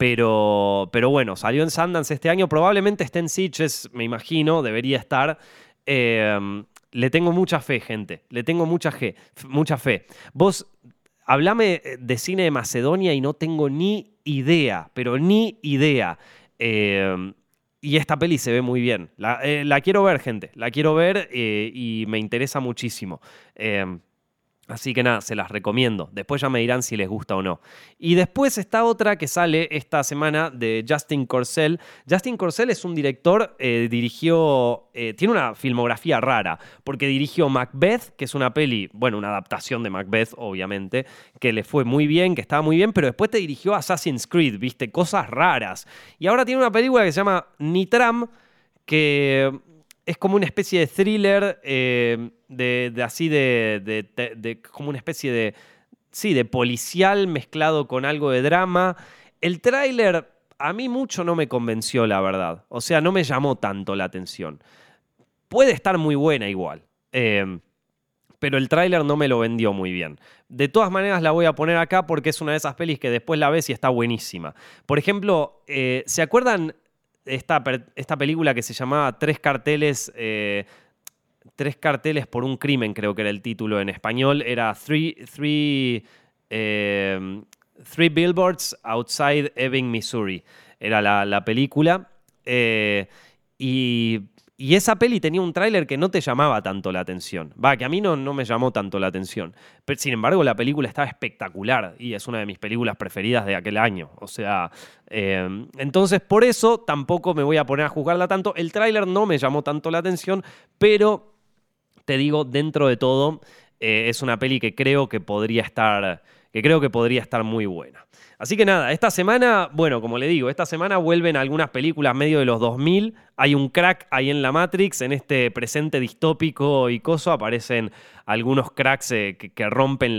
Pero, pero bueno, salió en Sundance este año. Probablemente esté en Sitges, me imagino, debería estar. Em, le tengo mucha fe, gente. Le tengo mucha fe. Mucha fe. Vos, hablame de cine de Macedonia y no tengo ni idea, pero ni idea. Em, y esta peli se ve muy bien. La, eh, quiero ver, gente. La quiero ver eh, y me interesa muchísimo. Em, Así que nada, se las recomiendo. Después ya me dirán si les gusta o no. Y después está otra que sale esta semana de Justin Corsell. Justin Corsell es un director, eh, dirigió, eh, tiene una filmografía rara, porque dirigió Macbeth, que es una peli, bueno, una adaptación de Macbeth, obviamente, que le fue muy bien, que estaba muy bien, pero después te dirigió Assassin's Creed, viste, cosas raras. Y ahora tiene una película que se llama Nitram, que es como una especie de thriller, eh, de, así de, como una especie de, sí, de policial mezclado con algo de drama. El tráiler a mí mucho no me convenció, la verdad. O sea, no me llamó tanto la atención. Puede estar muy buena igual. Eh, pero el tráiler no me lo vendió muy bien. De todas maneras la voy a poner acá porque es una de esas pelis que después la ves y está buenísima. Por ejemplo, eh, ¿se acuerdan esta, esta película que se llamaba Tres carteles. Eh, tres carteles por un crimen, creo que era el título en español. Era Three, three, eh, three Billboards Outside Ebbing, Missouri. Era la, película. Eh, y y esa peli tenía un tráiler que no te llamaba tanto la atención. Va, que a mí no, no me llamó tanto la atención. Pero sin embargo, la película estaba espectacular y es una de mis películas preferidas de aquel año. O sea, eh, entonces por eso tampoco me voy a poner a juzgarla tanto. El tráiler no me llamó tanto la atención, pero te digo, dentro de todo, eh, es una peli que creo que podría estar, que creo que podría estar muy buena. Así que nada, esta semana, bueno, como le digo, esta semana vuelven algunas películas medio de los 2000. Hay un crack ahí en la Matrix, en este presente distópico y coso. Aparecen algunos cracks eh, que, rompen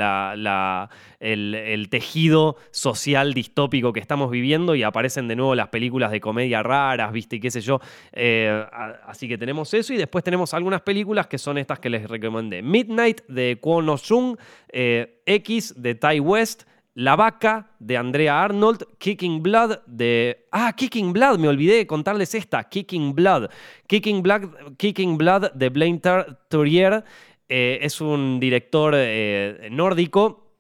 el, tejido social distópico que estamos viviendo y aparecen de nuevo las películas de comedia raras, ¿viste? Y qué sé yo. Eh, así que tenemos eso y después tenemos algunas películas que son estas que les recomendé. Midnight de Kwon No Jung, eh, X de Tai West La vaca de Andrea Arnold, Kicking Blood de... Ah, Kicking Blood, me olvidé de contarles esta, Kicking Blood. Kicking Blood, Kicking Blood de Blaine Tourier eh, es un director eh, nórdico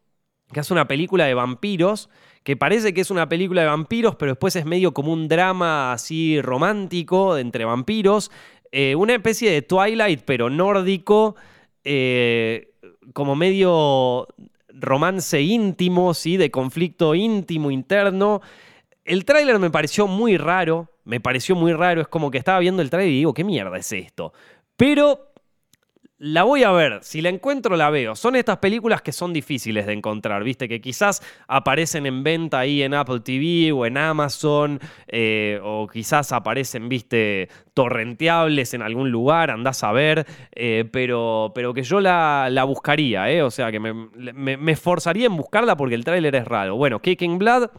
que hace una película de vampiros que parece que es una película de vampiros, pero después es medio como un drama así romántico entre vampiros. Eh, una especie de Twilight, pero nórdico, como medio romance íntimo, ¿sí? de conflicto íntimo interno. El tráiler me pareció muy raro, me pareció muy raro, es como que estaba viendo el tráiler y digo, ¿qué mierda es esto? Pero la voy a ver, si la encuentro la veo. Son estas películas que son difíciles de encontrar, viste, que quizás aparecen en venta ahí en Apple TV o en Amazon, eh, o quizás aparecen, viste, torrenteables en algún lugar, andás a ver, eh, pero, pero que yo la, la buscaría, eh, o sea, que me, me, esforzaría en buscarla porque el tráiler es raro. Bueno, Kicking Blood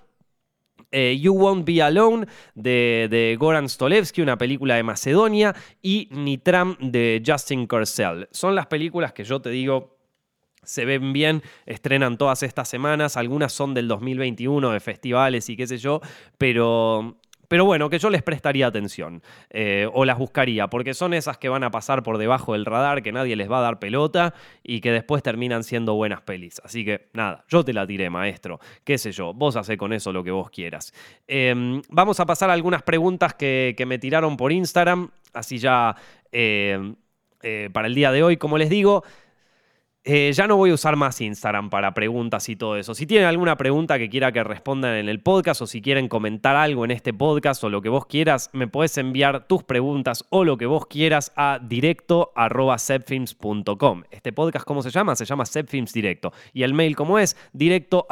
eh, you Won't Be Alone de, Goran Stolevsky, una película de Macedonia, y Nitram de Justin Kurzel. Son las películas que yo te digo se ven bien, estrenan todas estas semanas, algunas son del 2021 de festivales y qué sé yo, pero pero bueno, que yo les prestaría atención eh, o las buscaría, porque son esas que van a pasar por debajo del radar, que nadie les va a dar pelota y que después terminan siendo buenas pelis. Así que nada, yo te la tiré, maestro. Qué sé yo, vos haces con eso lo que vos quieras. Em, vamos a pasar a algunas preguntas que, me tiraron por Instagram, así ya... Eh, eh, para el día de hoy, como les digo, eh, ya no voy a usar más Instagram para preguntas y todo eso. Si tienen alguna pregunta que quiera que respondan en el podcast o si quieren comentar algo en este podcast o lo que vos quieras, me podés enviar tus preguntas o lo que vos quieras a directo Este podcast, ¿cómo se llama? Se llama Zepfilms Directo. Y el mail, ¿cómo es? directo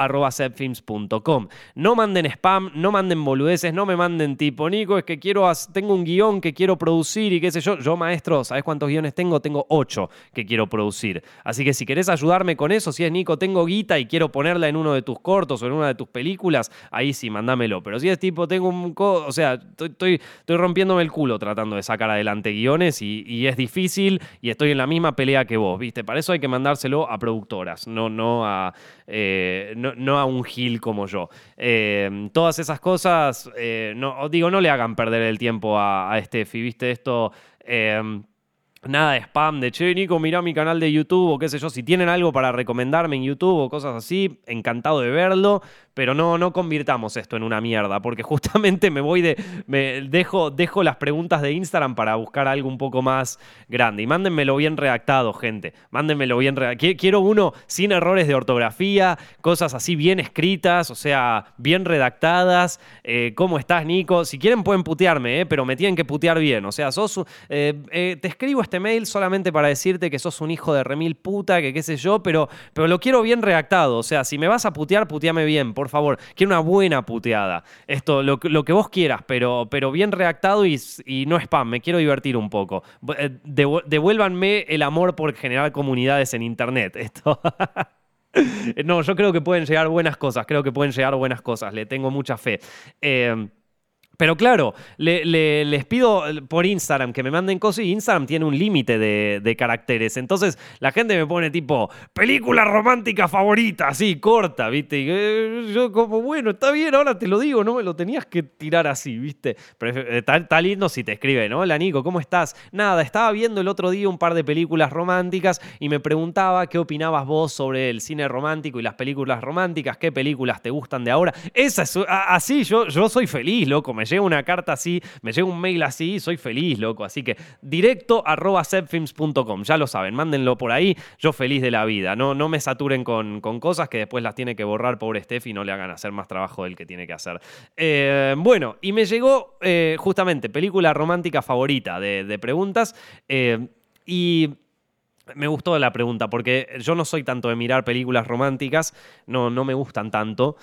No manden spam, no manden boludeces, no me manden tipo, Nico, es que quiero, tengo un guion que quiero producir y qué sé yo. Yo, maestro, ¿sabes cuántos guiones tengo? Tengo ocho que quiero producir. Así que si querés ayudarme con eso, si es Nico, tengo guita y quiero ponerla en uno de tus cortos o en una de tus películas, ahí sí, mándamelo. Pero si es tipo, tengo un... o sea, estoy, rompiéndome el culo tratando de sacar adelante guiones y, es difícil y estoy en la misma pelea que vos, ¿viste? Para eso hay que mandárselo a productoras, no, no, a, eh, no, a un gil como yo. Eh, todas esas cosas, eh, no, digo, no le hagan perder el tiempo a, a Steffi, ¿viste? Esto... Nada de spam, de che, Nico, mirá mi canal de YouTube o qué sé yo. Si tienen algo para recomendarme en YouTube o cosas así, encantado de verlo pero no, no convirtamos esto en una mierda, porque <laughs> justamente me voy de. Me dejo, dejo las preguntas de Instagram para buscar algo un poco más grande. Y mándenmelo bien redactado, gente. Mándenmelo bien redactado. Quiero uno sin errores de ortografía, cosas así bien escritas, o sea, bien redactadas. Eh, ¿Cómo estás, Nico? Si quieren pueden putearme, eh, pero me tienen que putear bien. O sea, sos. Eh, te escribo este mail solamente para decirte que sos un hijo de remil puta, que qué sé yo, pero, pero lo quiero bien redactado. O sea, si me vas a putear, puteame bien, por favor. Quiero una buena puteada. Esto, lo, que vos quieras, pero, pero bien redactado y, no spam. Me quiero divertir un poco. Eh, devuélvanme el amor por generar comunidades en Internet. Esto. <laughs> no, yo creo que pueden llegar buenas cosas. Creo que pueden llegar buenas cosas. Le tengo mucha fe. Eh, pero claro, les pido por Instagram que me manden cosas y Instagram tiene un límite de, caracteres. Entonces la gente me pone tipo, película romántica favorita, así, corta, ¿viste? Y eh, yo como, bueno, está bien, ahora te lo digo, no me lo tenías que tirar así, ¿viste? Pero eh, está, lindo si te escribe, ¿no? Hola Nico, ¿cómo estás? Nada, estaba viendo el otro día un par de películas románticas y me preguntaba qué opinabas vos sobre el cine romántico y las películas románticas, qué películas te gustan de ahora. Esa es, así, yo, yo soy feliz, loco, me llega una carta así, me llega un mail así, soy feliz, loco. Así que directo arroba ya lo saben, mándenlo por ahí, yo feliz de la vida. No, no me saturen con, cosas que después las tiene que borrar pobre Steph y no le hagan hacer más trabajo del que tiene que hacer. Eh, bueno, y me llegó eh, justamente película romántica favorita de, preguntas. Eh, y me gustó la pregunta porque yo no soy tanto de mirar películas románticas, no, no me gustan tanto,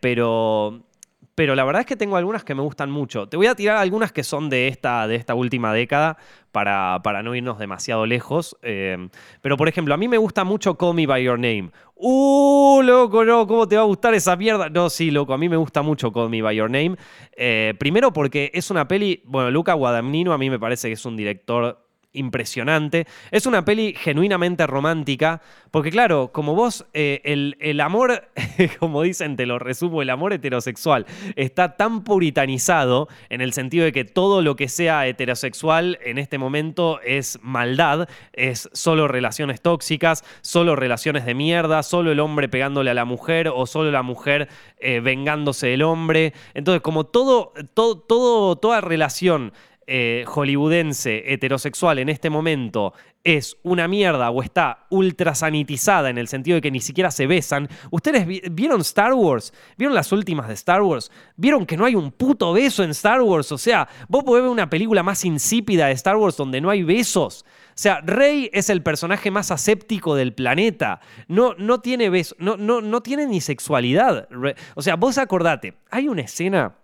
pero pero la verdad es que tengo algunas que me gustan mucho. Te voy a tirar algunas que son de esta, de esta última década para, para no irnos demasiado lejos. Eh, pero por ejemplo, a mí me gusta mucho Call Me By Your Name. ¡Uh, loco! ¿Cómo te va a gustar esa mierda? No, sí, loco, a mí me gusta mucho Call Me By Your Name. Eh, primero porque es una peli, bueno, Luca Guadagnino a mí me parece que es un director impresionante. Es una peli genuinamente romántica, porque claro, como vos, eh, el, amor, <laughs> como dicen, te lo resumo, el amor heterosexual está tan puritanizado en el sentido de que todo lo que sea heterosexual en este momento es maldad, es solo relaciones tóxicas, solo relaciones de mierda, solo el hombre pegándole a la mujer o solo la mujer eh, vengándose del hombre. Entonces, como todo, todo, todo toda relación eh, hollywoodense heterosexual en este momento es una mierda o está ultra sanitizada en el sentido de que ni siquiera se besan. ¿Ustedes vieron Star Wars? ¿Vieron las últimas de Star Wars? ¿Vieron que no hay un puto beso en Star Wars? O sea, vos podés una película más insípida de Star Wars donde no hay besos. O sea, Rey es el personaje más aséptico del planeta. No, no tiene besos, no, no, no tiene ni sexualidad. O sea, vos acordate, hay una escena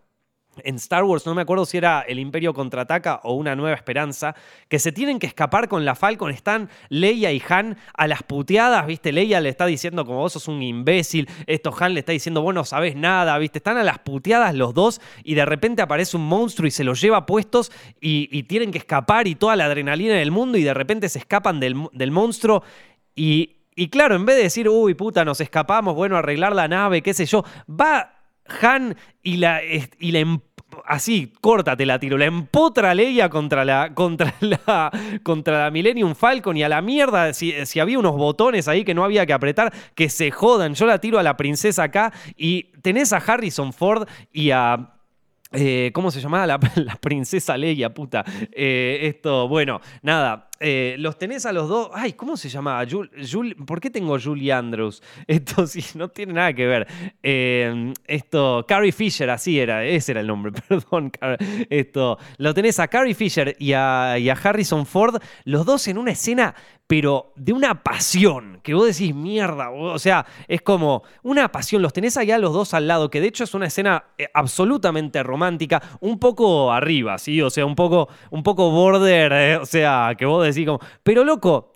en Star Wars, no me acuerdo si era El Imperio contraataca o Una Nueva Esperanza, que se tienen que escapar con la Falcon, están Leia y Han a las puteadas, ¿viste? Leia le está diciendo como vos sos un imbécil, esto Han le está diciendo vos no sabés nada, ¿viste? Están a las puteadas los dos y de repente aparece un monstruo y se los lleva puestos y, tienen que escapar y toda la adrenalina del mundo y de repente se escapan del, del monstruo y, y claro, en vez de decir, uy puta, nos escapamos, bueno, arreglar la nave, qué sé yo, va han y la, y la así, córtate la tiro, la empotra Leia contra la, contra la, contra la Millennium Falcon y a la mierda, si, si, había unos botones ahí que no había que apretar, que se jodan. Yo la tiro a la princesa acá y tenés a Harrison Ford y a eh, ¿Cómo se llamaba la, <laughs> princesa Leia, puta? Eh, esto, bueno, nada. Eh, los tenés a los dos. Ay, ¿cómo se llamaba? ¿Por qué tengo Julie Andrews? <laughs> Esto sí, no tiene nada que ver. esto, Carrie Fisher, así era, ese era el nombre, <laughs> perdón. Esto, lo tenés a Carrie Fisher y a, y a Harrison Ford, los dos en una escena pero de una pasión, que vos decís, mierda, o sea, es como una pasión, los tenés allá los dos al lado, que de hecho es una escena eh, absolutamente romántica, un poco arriba, ¿sí? O sea, un poco, un poco border, eh, o sea, que vos decís como, pero loco,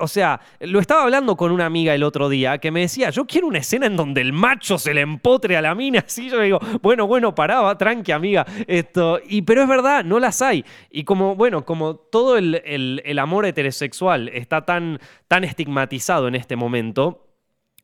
o sea, lo estaba hablando con una amiga el otro día que me decía, yo quiero una escena en donde el macho se le empotre a la mina, <laughs> así yo digo, bueno, bueno, paraba, tranqui amiga, esto, y pero es verdad, no las hay. Y como, bueno, como todo el, el, amor heterosexual está tan, tan estigmatizado en este momento,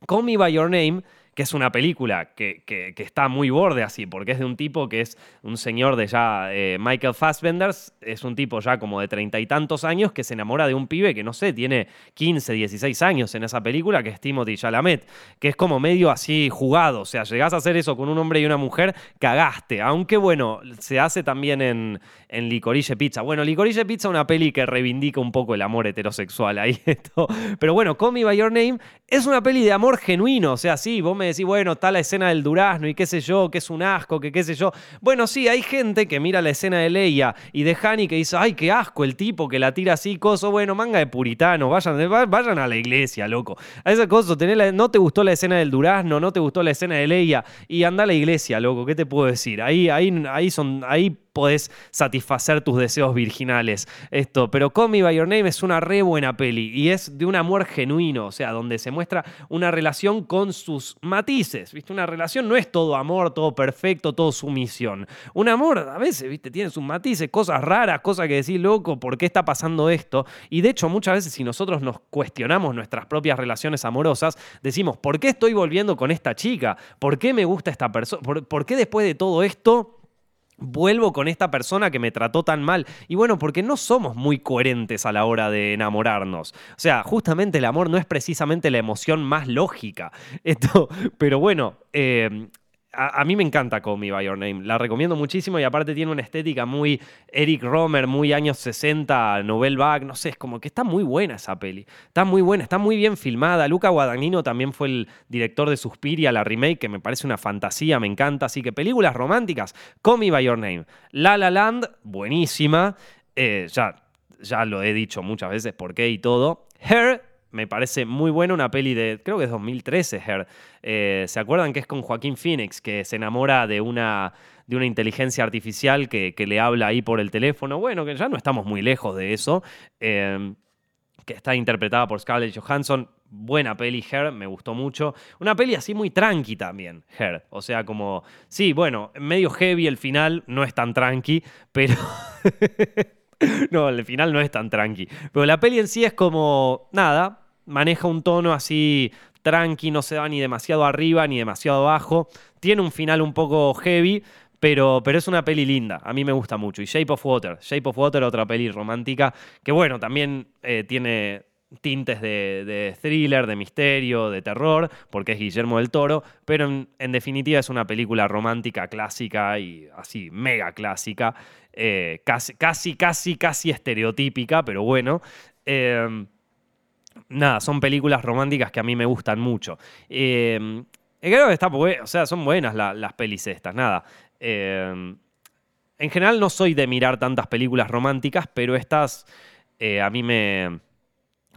Call Me By Your Name que es una película que, que, está muy borde así, porque es de un tipo que es un señor de ya, eh, Michael Fassbender, es un tipo ya como de treinta y tantos años que se enamora de un pibe que no sé, tiene 15, 16 años en esa película, que es Timothy Chalamet, que es como medio así jugado, o sea, llegás a hacer eso con un hombre y una mujer, cagaste, aunque bueno, se hace también en, en Licorice Pizza. Bueno, Licorice Pizza es una peli que reivindica un poco el amor heterosexual ahí, <laughs> esto. pero bueno, Call By Your Name es una peli de amor genuino, o sea, sí, vos me me decís, bueno, está la escena del durazno y qué sé yo, que es un asco, que qué sé yo. Bueno, sí, hay gente que mira la escena de Leia y de Hani que dice, ay, qué asco el tipo que la tira así, coso, bueno, manga de puritano, vayan, vayan a la iglesia, loco. A ese coso, no te gustó la escena del durazno, no te gustó la escena de Leia y anda a la iglesia, loco, ¿qué te puedo decir? Ahí, ahí, ahí son, ahí podés satisfacer tus deseos virginales. Esto, pero Call Me By Your Name es una re buena peli y es de un amor genuino, o sea, donde se muestra una relación con sus matices, ¿viste? Una relación no es todo amor, todo perfecto, todo sumisión. Un amor a veces, ¿viste? Tiene sus matices, cosas raras, cosas que decís, loco, ¿por qué está pasando esto? Y de hecho, muchas veces si nosotros nos cuestionamos nuestras propias relaciones amorosas, decimos, ¿por qué estoy volviendo con esta chica? ¿Por qué me gusta esta persona? ¿Por qué después de todo esto vuelvo con esta persona que me trató tan mal. Y bueno, porque no somos muy coherentes a la hora de enamorarnos. O sea, justamente el amor no es precisamente la emoción más lógica. <laughs> Esto, pero bueno, eh, a, mí me encanta Call Me By Your Name. La recomiendo muchísimo y aparte tiene una estética muy Eric Romer, muy años 60, Novel Bag, no sé, es como que está muy buena esa peli. Está muy buena, está muy bien filmada. Luca Guadagnino también fue el director de Suspiria, la remake, que me parece una fantasía, me encanta. Así que películas románticas, Call Me By Your Name. La La Land, buenísima. Eh, ya, ya lo he dicho muchas veces por qué y todo. Her, me parece muy buena, una peli de, creo que es 2013, Her. Eh, ¿Se acuerdan que es con Joaquín Phoenix, que se enamora de una, de una inteligencia artificial que, le habla ahí por el teléfono? Bueno, que ya no estamos muy lejos de eso. Eh, que está interpretada por Scarlett Johansson. Buena peli, Her, me gustó mucho. Una peli así muy tranqui también, Her. O sea, como, sí, bueno, medio heavy el final, no es tan tranqui, pero... <laughs> no, el final no es tan tranqui. Pero la peli en sí es como, nada, maneja un tono así tranqui, no se va ni demasiado arriba ni demasiado abajo. Tiene un final un poco heavy, pero, pero, es una peli linda, a mí me gusta mucho. Y Shape of Water, Shape of Water, otra peli romántica, que bueno, también eh, tiene tintes de, thriller, de misterio, de terror, porque es Guillermo del Toro, pero en, definitiva es una película romántica clásica y así, mega clásica, eh, casi, casi, casi, casi estereotípica, pero bueno. Em, nada, son películas románticas que a mí me gustan mucho. Em, creo que está, o sea, son buenas las pelis estas, nada. Em, en general no soy de mirar tantas películas románticas, pero estas eh, a mí me,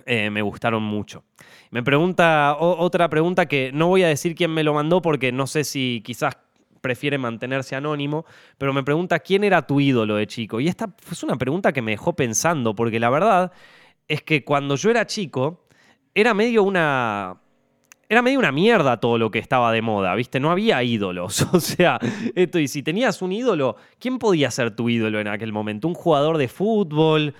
eh, me gustaron mucho. Me pregunta otra pregunta que no voy a decir quién me lo mandó porque no sé si quizás prefiere mantenerse anónimo, pero me pregunta quién era tu ídolo de chico. Y esta es una pregunta que me dejó pensando, porque la verdad es que cuando yo era chico, era medio una. Era medio una mierda todo lo que estaba de moda, ¿viste? No había ídolos. <laughs> O sea, esto, y si tenías un ídolo, ¿quién podía ser tu ídolo en aquel momento? ¿Un jugador de fútbol?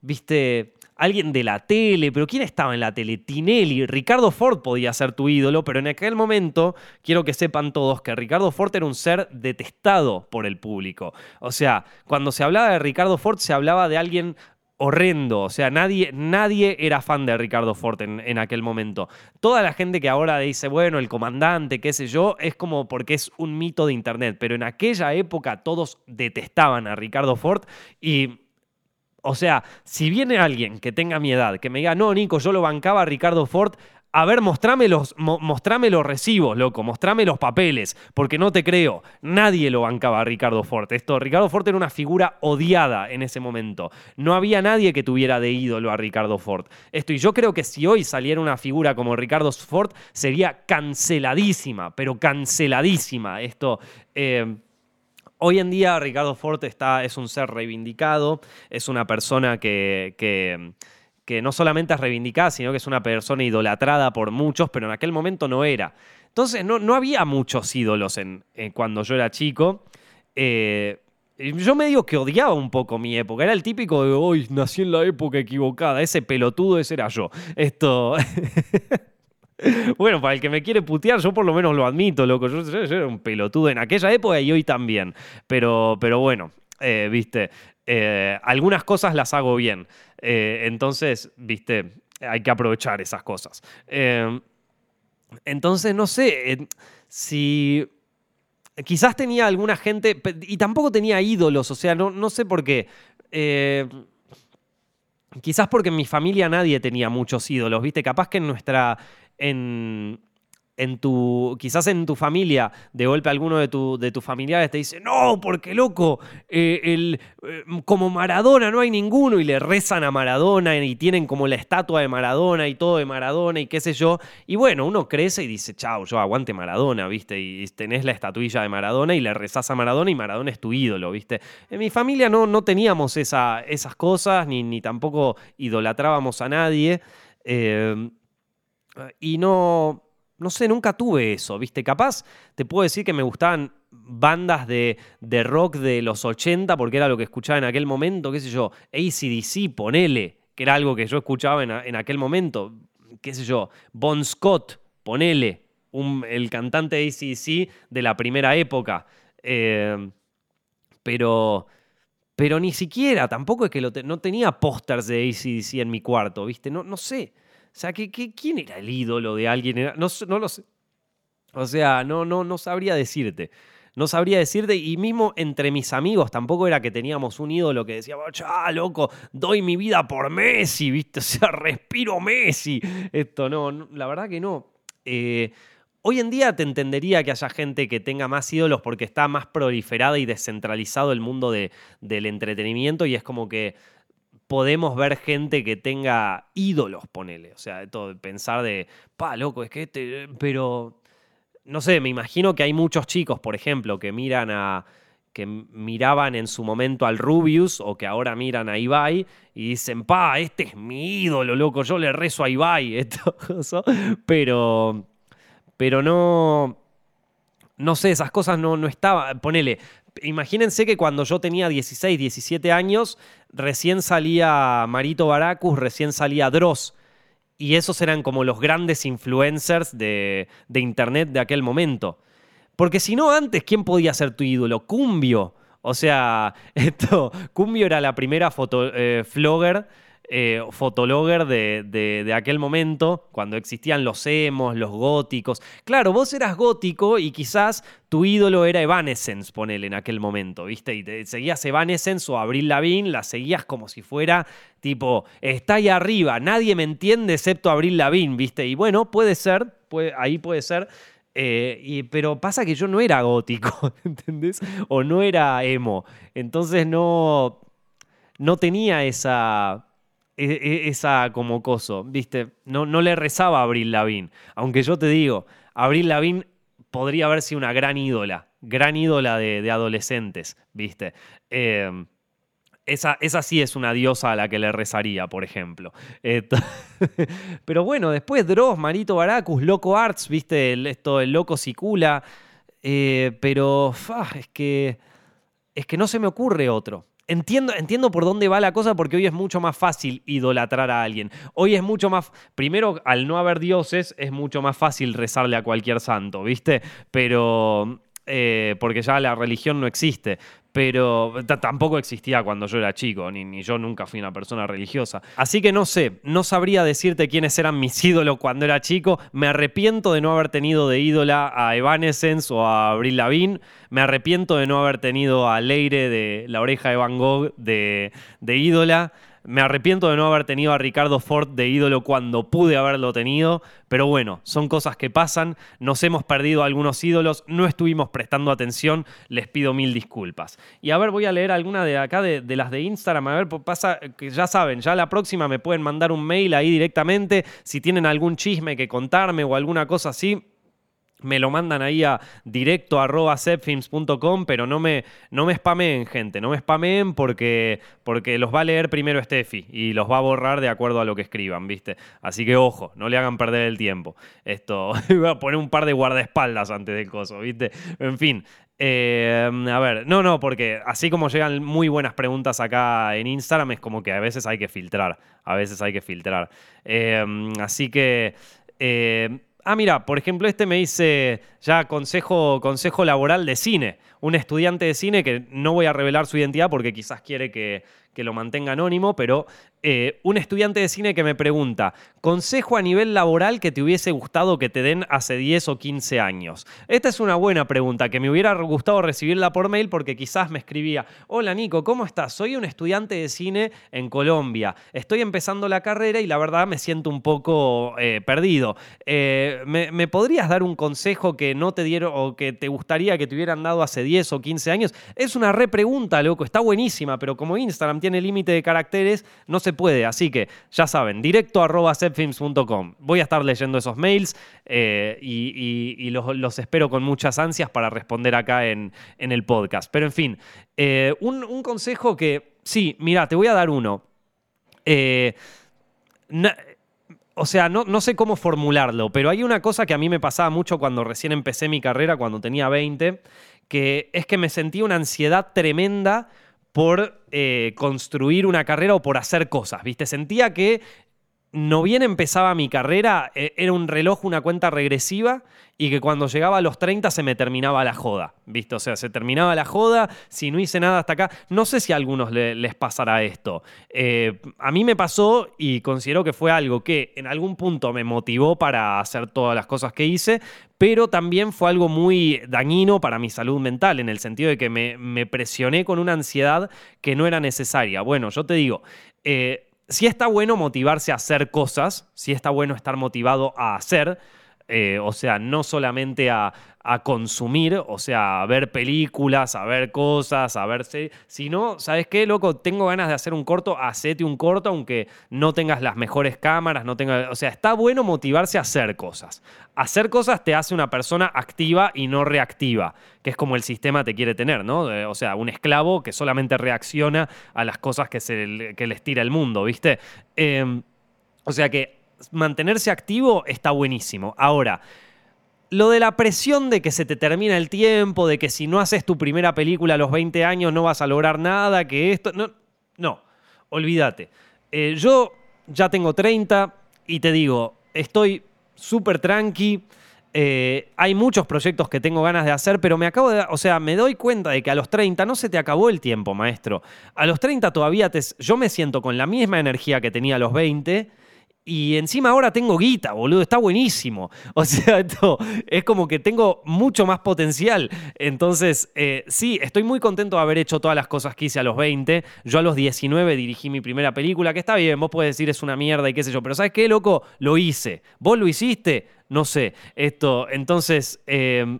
¿Viste? alguien de la tele, pero ¿quién estaba en la tele? Tinelli, Ricardo Ford podía ser tu ídolo, pero en aquel momento quiero que sepan todos que Ricardo Ford era un ser detestado por el público. O sea, cuando se hablaba de Ricardo Ford se hablaba de alguien horrendo. O sea, nadie, nadie era fan de Ricardo Ford en, en, aquel momento. Toda la gente que ahora dice, bueno, el comandante, qué sé yo, es como porque es un mito de Internet. Pero en aquella época todos detestaban a Ricardo Ford y o sea, si viene alguien que tenga mi edad, que me diga, no, Nico, yo lo bancaba a Ricardo Ford, a ver, mostrame los, recibos, loco, mostrame los papeles, porque no te creo. Nadie lo bancaba a Ricardo Ford. Esto, Ricardo Ford era una figura odiada en ese momento. No había nadie que tuviera de ídolo a Ricardo Ford. Esto, y yo creo que si hoy saliera una figura como Ricardo Ford, sería canceladísima, pero canceladísima. Esto. Eh, Hoy en día Ricardo Ford está, es un ser reivindicado, es una persona que, no solamente es reivindicada, sino que es una persona idolatrada por muchos, pero en aquel momento no era. Entonces no, no había muchos ídolos en, cuando yo era chico. Eh, yo medio que odiaba un poco mi época. Era el típico de hoy nací en la época equivocada. Ese pelotudo, ese era yo. Esto. <laughs> Bueno, para el que me quiere putear, yo por lo menos lo admito, loco. Yo, era un pelotudo en aquella época y hoy también. Pero, pero bueno, eh, viste, eh, algunas cosas las hago bien. Eh, entonces, viste, hay que aprovechar esas cosas. entonces, no sé, si... Quizás tenía alguna gente, y tampoco tenía ídolos, o sea, no, no sé por qué. Quizás porque en mi familia nadie tenía muchos ídolos, ¿viste? Capaz que en nuestra, en, en tu, quizás en tu familia, de golpe alguno de, tu, de tus familiares te dice, no, porque loco, eh, el, eh, como Maradona no hay ninguno, y le rezan a Maradona y tienen como la estatua de Maradona y todo de Maradona y qué sé yo. Y bueno, uno crece y dice, chao, yo aguante Maradona, ¿viste? Y tenés la estatuilla de Maradona y le rezás a Maradona y Maradona es tu ídolo, ¿viste? En mi familia no, no teníamos esa, esas cosas, ni, ni tampoco idolatrábamos a nadie. Eh, y no, no sé, nunca tuve eso, ¿viste? Capaz te puedo decir que me gustaban bandas de, de rock de los 80 porque era lo que escuchaba en aquel momento, qué sé yo, ACDC, ponele, que era algo que yo escuchaba en, aquel momento, qué sé yo, Bon Scott, ponele, el cantante de ACDC de la primera época. Eh, pero, pero ni siquiera, tampoco es que no tenía pósters de ACDC en mi cuarto, ¿viste? No, no sé. O sea, ¿qué, quién era el ídolo de alguien? No, no lo sé. O sea, no, no, no sabría decirte. No sabría decirte, y mismo entre mis amigos tampoco era que teníamos un ídolo que decía, ah, loco, doy mi vida por Messi, ¿viste? <laughs> O sea, respiro Messi. Esto no, la verdad que no. Eh, hoy en día te entendería que haya gente que tenga más ídolos porque está más proliferada y descentralizado el mundo de, del entretenimiento y es como que podemos ver gente que tenga ídolos, ponele. O sea, todo, pensar de, pa, loco, es que este, pero, no sé, me imagino que hay muchos chicos, por ejemplo, que miran a, que miraban en su momento al Rubius o que ahora miran a Ibai y dicen, pa, este es mi ídolo, loco, yo le rezo a Ibai, <laughs> esto, pero, pero no, no sé, esas cosas no, no estaban, ponele, Imagínense que cuando yo tenía 16, 17 años, recién salía Marito Baracus, recién salía Dross. Y esos eran como los grandes influencers de, internet de aquel momento. Porque si no, antes, ¿quién podía ser tu ídolo? Cumbio. O sea, <laughs> esto, Cumbio era la primera foto, eh, eh, fotologger de, aquel momento, cuando existían los emos, los góticos. Claro, vos eras gótico y quizás tu ídolo era Evanescence, ponele en aquel momento, ¿viste? Y te seguías Evanescence o Abril Lavigne, la seguías como si fuera tipo, está ahí arriba, nadie me entiende excepto Abril Lavigne, ¿viste? Y bueno, puede ser, ahí puede ser. Eh, pero pasa que yo no era gótico, <laughs> ¿entendés? O no era emo. Entonces no, no tenía esa, esa como coso, ¿viste? No, no le rezaba a Abril Lavín. Aunque yo te digo, Abril Lavín podría haber sido una gran ídola, gran ídola de, adolescentes, ¿viste? Em, esa, esa, sí es una diosa a la que le rezaría, por ejemplo. <laughs> pero bueno, después Dross, Marito Baracus, Loco Arts, ¿viste? Esto, el Loco Sicula. Eh, pero es que. Es que no se me ocurre otro. Entiendo, entiendo por dónde va la cosa porque hoy es mucho más fácil idolatrar a alguien. Hoy es mucho más. Primero, al no haber dioses, es mucho más fácil rezarle a cualquier santo, ¿viste? Pero. Eh, porque ya la religión no existe pero tampoco existía cuando yo era chico, ni, yo nunca fui una persona religiosa. Así que no sé, no sabría decirte quiénes eran mis <laughs> ídolos cuando era chico. Me arrepiento de no haber tenido de ídola a Evanescence o a Avril Lavigne. Me arrepiento de no haber tenido a Leire de La Oreja de Van Gogh de, de ídola. Me arrepiento de no haber tenido a Ricardo Ford de ídolo cuando pude haberlo tenido, pero bueno, son cosas que pasan, nos hemos perdido algunos ídolos, no estuvimos prestando atención, les pido mil disculpas. Y a ver, voy a leer alguna de acá de, las de Instagram, a ver, pasa que ya saben, ya la próxima me pueden mandar un mail ahí directamente, si tienen algún chisme que contarme o alguna cosa así, me lo mandan ahí a directo arroba pero no me, no me spameen, gente, no me spameen porque, porque los va a leer primero Steffi y los va a borrar de acuerdo a lo que escriban, ¿viste? Así que ojo, no le hagan perder el tiempo. Esto, <laughs> voy a poner un par de guardaespaldas antes del coso, ¿viste? En fin. Eh, a ver, no, no, porque así como llegan muy buenas preguntas acá en Instagram, es como que a veces hay que filtrar, a veces hay que filtrar. Eh, así que... Eh, Ah, mira, por ejemplo, este me dice ya consejo, consejo laboral de cine. Un estudiante de cine que no voy a revelar su identidad porque quizás quiere que, que lo mantenga anónimo, pero eh, un estudiante de cine que me pregunta, consejo a nivel laboral que te hubiese gustado que te den hace 10 o 15 años. Esta es una buena pregunta que me hubiera gustado recibirla por mail porque quizás me escribía, hola Nico, ¿cómo estás? Soy un estudiante de cine en Colombia. Estoy empezando la carrera y la verdad me siento un poco eh, perdido. Eh, ¿me, podrías dar un consejo que no te dieron o que te gustaría que te hubieran dado hace 10 o 15 años? Es una repregunta, loco, está buenísima, pero como Instagram tiene límite de caracteres, no se puede. Así que ya saben, directo arroba Voy a estar leyendo esos mails eh, y, los, espero con muchas ansias para responder acá en, el podcast. Pero en fin, eh, un, consejo que, sí, mira, te voy a dar uno. Eh, o sea, no, no, sé cómo formularlo, pero hay una cosa que a mí me pasaba mucho cuando recién empecé mi carrera, cuando tenía 20, que es que me sentía una ansiedad tremenda por eh, construir una carrera o por hacer cosas, ¿viste? Sentía que no bien empezaba mi carrera, eh, era un reloj, una cuenta regresiva, y que cuando llegaba a los 30 se me terminaba la joda, ¿viste? O sea, se terminaba la joda, si no hice nada hasta acá. No sé si a algunos les pasará esto. Eh, a mí me pasó y considero que fue algo que en algún punto me motivó para hacer todas las cosas que hice, pero también fue algo muy dañino para mi salud mental, en el sentido de que me, presioné con una ansiedad que no era necesaria. Bueno, yo te digo, eh, si está bueno motivarse a hacer cosas, si está bueno estar motivado a hacer, eh, o sea, no solamente a, consumir, o sea, a ver películas, a ver cosas, a verse, sino, ¿sabes qué, loco? Tengo ganas de hacer un corto, hacete un corto, aunque no tengas las mejores cámaras, no tengas, o sea, está bueno motivarse a hacer cosas. Hacer cosas te hace una persona activa y no reactiva, que es como el sistema te quiere tener, ¿no? O sea, un esclavo que solamente reacciona a las cosas que, se, que les tira el mundo, ¿viste? Em, o sea que mantenerse activo está buenísimo. Ahora, lo de la presión de que se te termina el tiempo, de que si no haces tu primera película a los 20 años no vas a lograr nada, que esto... No, olvídate. Eh, yo ya tengo 30 y te digo, estoy súper tranqui. Eh, hay muchos proyectos que tengo ganas de hacer, pero me acabo de. O sea, me doy cuenta de que a los 30 no se te acabó el tiempo, maestro. A los 30 todavía te, yo me siento con la misma energía que tenía a los 20 y encima ahora tengo guita, boludo, está buenísimo. <laughs> O sea, esto es como que tengo mucho más potencial. Entonces, eh, sí, estoy muy contento de haber hecho todas las cosas que hice a los 20. Yo a los 19 dirigí mi primera película, que está bien, vos podés decir es una mierda y qué sé yo, pero ¿sabes qué, loco? Lo hice. ¿Vos lo hiciste? No sé. Esto, entonces... Eh,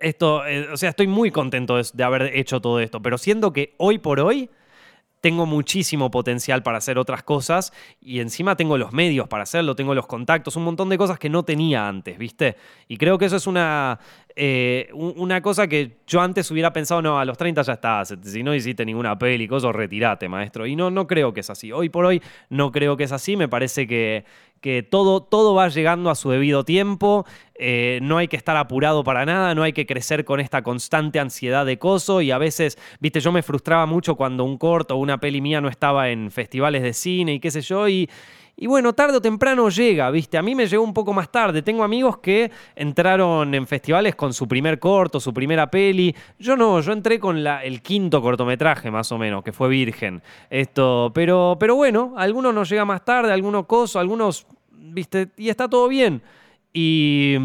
esto, eh, o sea, estoy muy contento de haber hecho todo esto, pero siendo que hoy por hoy tengo muchísimo potencial para hacer otras cosas y encima tengo los medios para hacerlo, tengo los contactos, un montón de cosas que no tenía antes, ¿viste? Y creo que eso es una, eh, una cosa que yo antes hubiera pensado, no, a los 30 ya estás, si no hiciste ninguna peli, cosa, retirate, maestro. Y no, no creo que es así. Hoy por hoy no creo que es así, me parece que, que todo, todo va llegando a su debido tiempo, eh, no hay que estar apurado para nada, no hay que crecer con esta constante ansiedad de coso y a veces, viste, yo me frustraba mucho cuando un corto o una peli mía no estaba en festivales de cine y qué sé yo, y, y bueno, tarde o temprano llega, ¿viste? A mí me llegó un poco más tarde. Tengo amigos que entraron en festivales con su primer corto, su primera peli. Yo no, yo entré con el quinto cortometraje más o menos, que fue Virgen. Esto, pero, pero bueno, algunos nos llega más tarde, algunos coso, algunos, ¿viste? Y está todo bien. Y,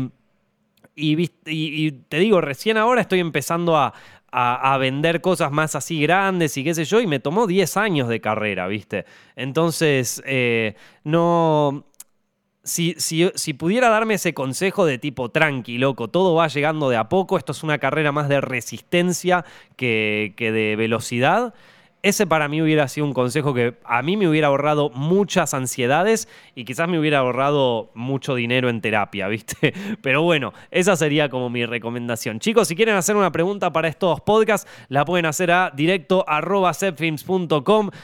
y, te digo, recién ahora estoy empezando a, a, vender cosas más así grandes y qué sé yo, y me tomó 10 años de carrera, ¿viste? Entonces, eh, no... Si, si, pudiera darme ese consejo de tipo tranqui, loco, todo va llegando de a poco, esto es una carrera más de resistencia que, que de velocidad, ese para mí hubiera sido un consejo que a mí me hubiera ahorrado muchas ansiedades y quizás me hubiera ahorrado mucho dinero en terapia, <laughs> ¿viste? Pero bueno, esa sería como mi recomendación. Chicos, si quieren hacer una pregunta para estos podcasts, la pueden hacer a directo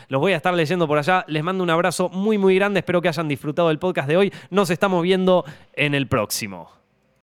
Los voy a estar leyendo por allá. Les mando un abrazo muy, muy grande. Espero que hayan disfrutado del podcast de hoy. Nos estamos viendo en el próximo.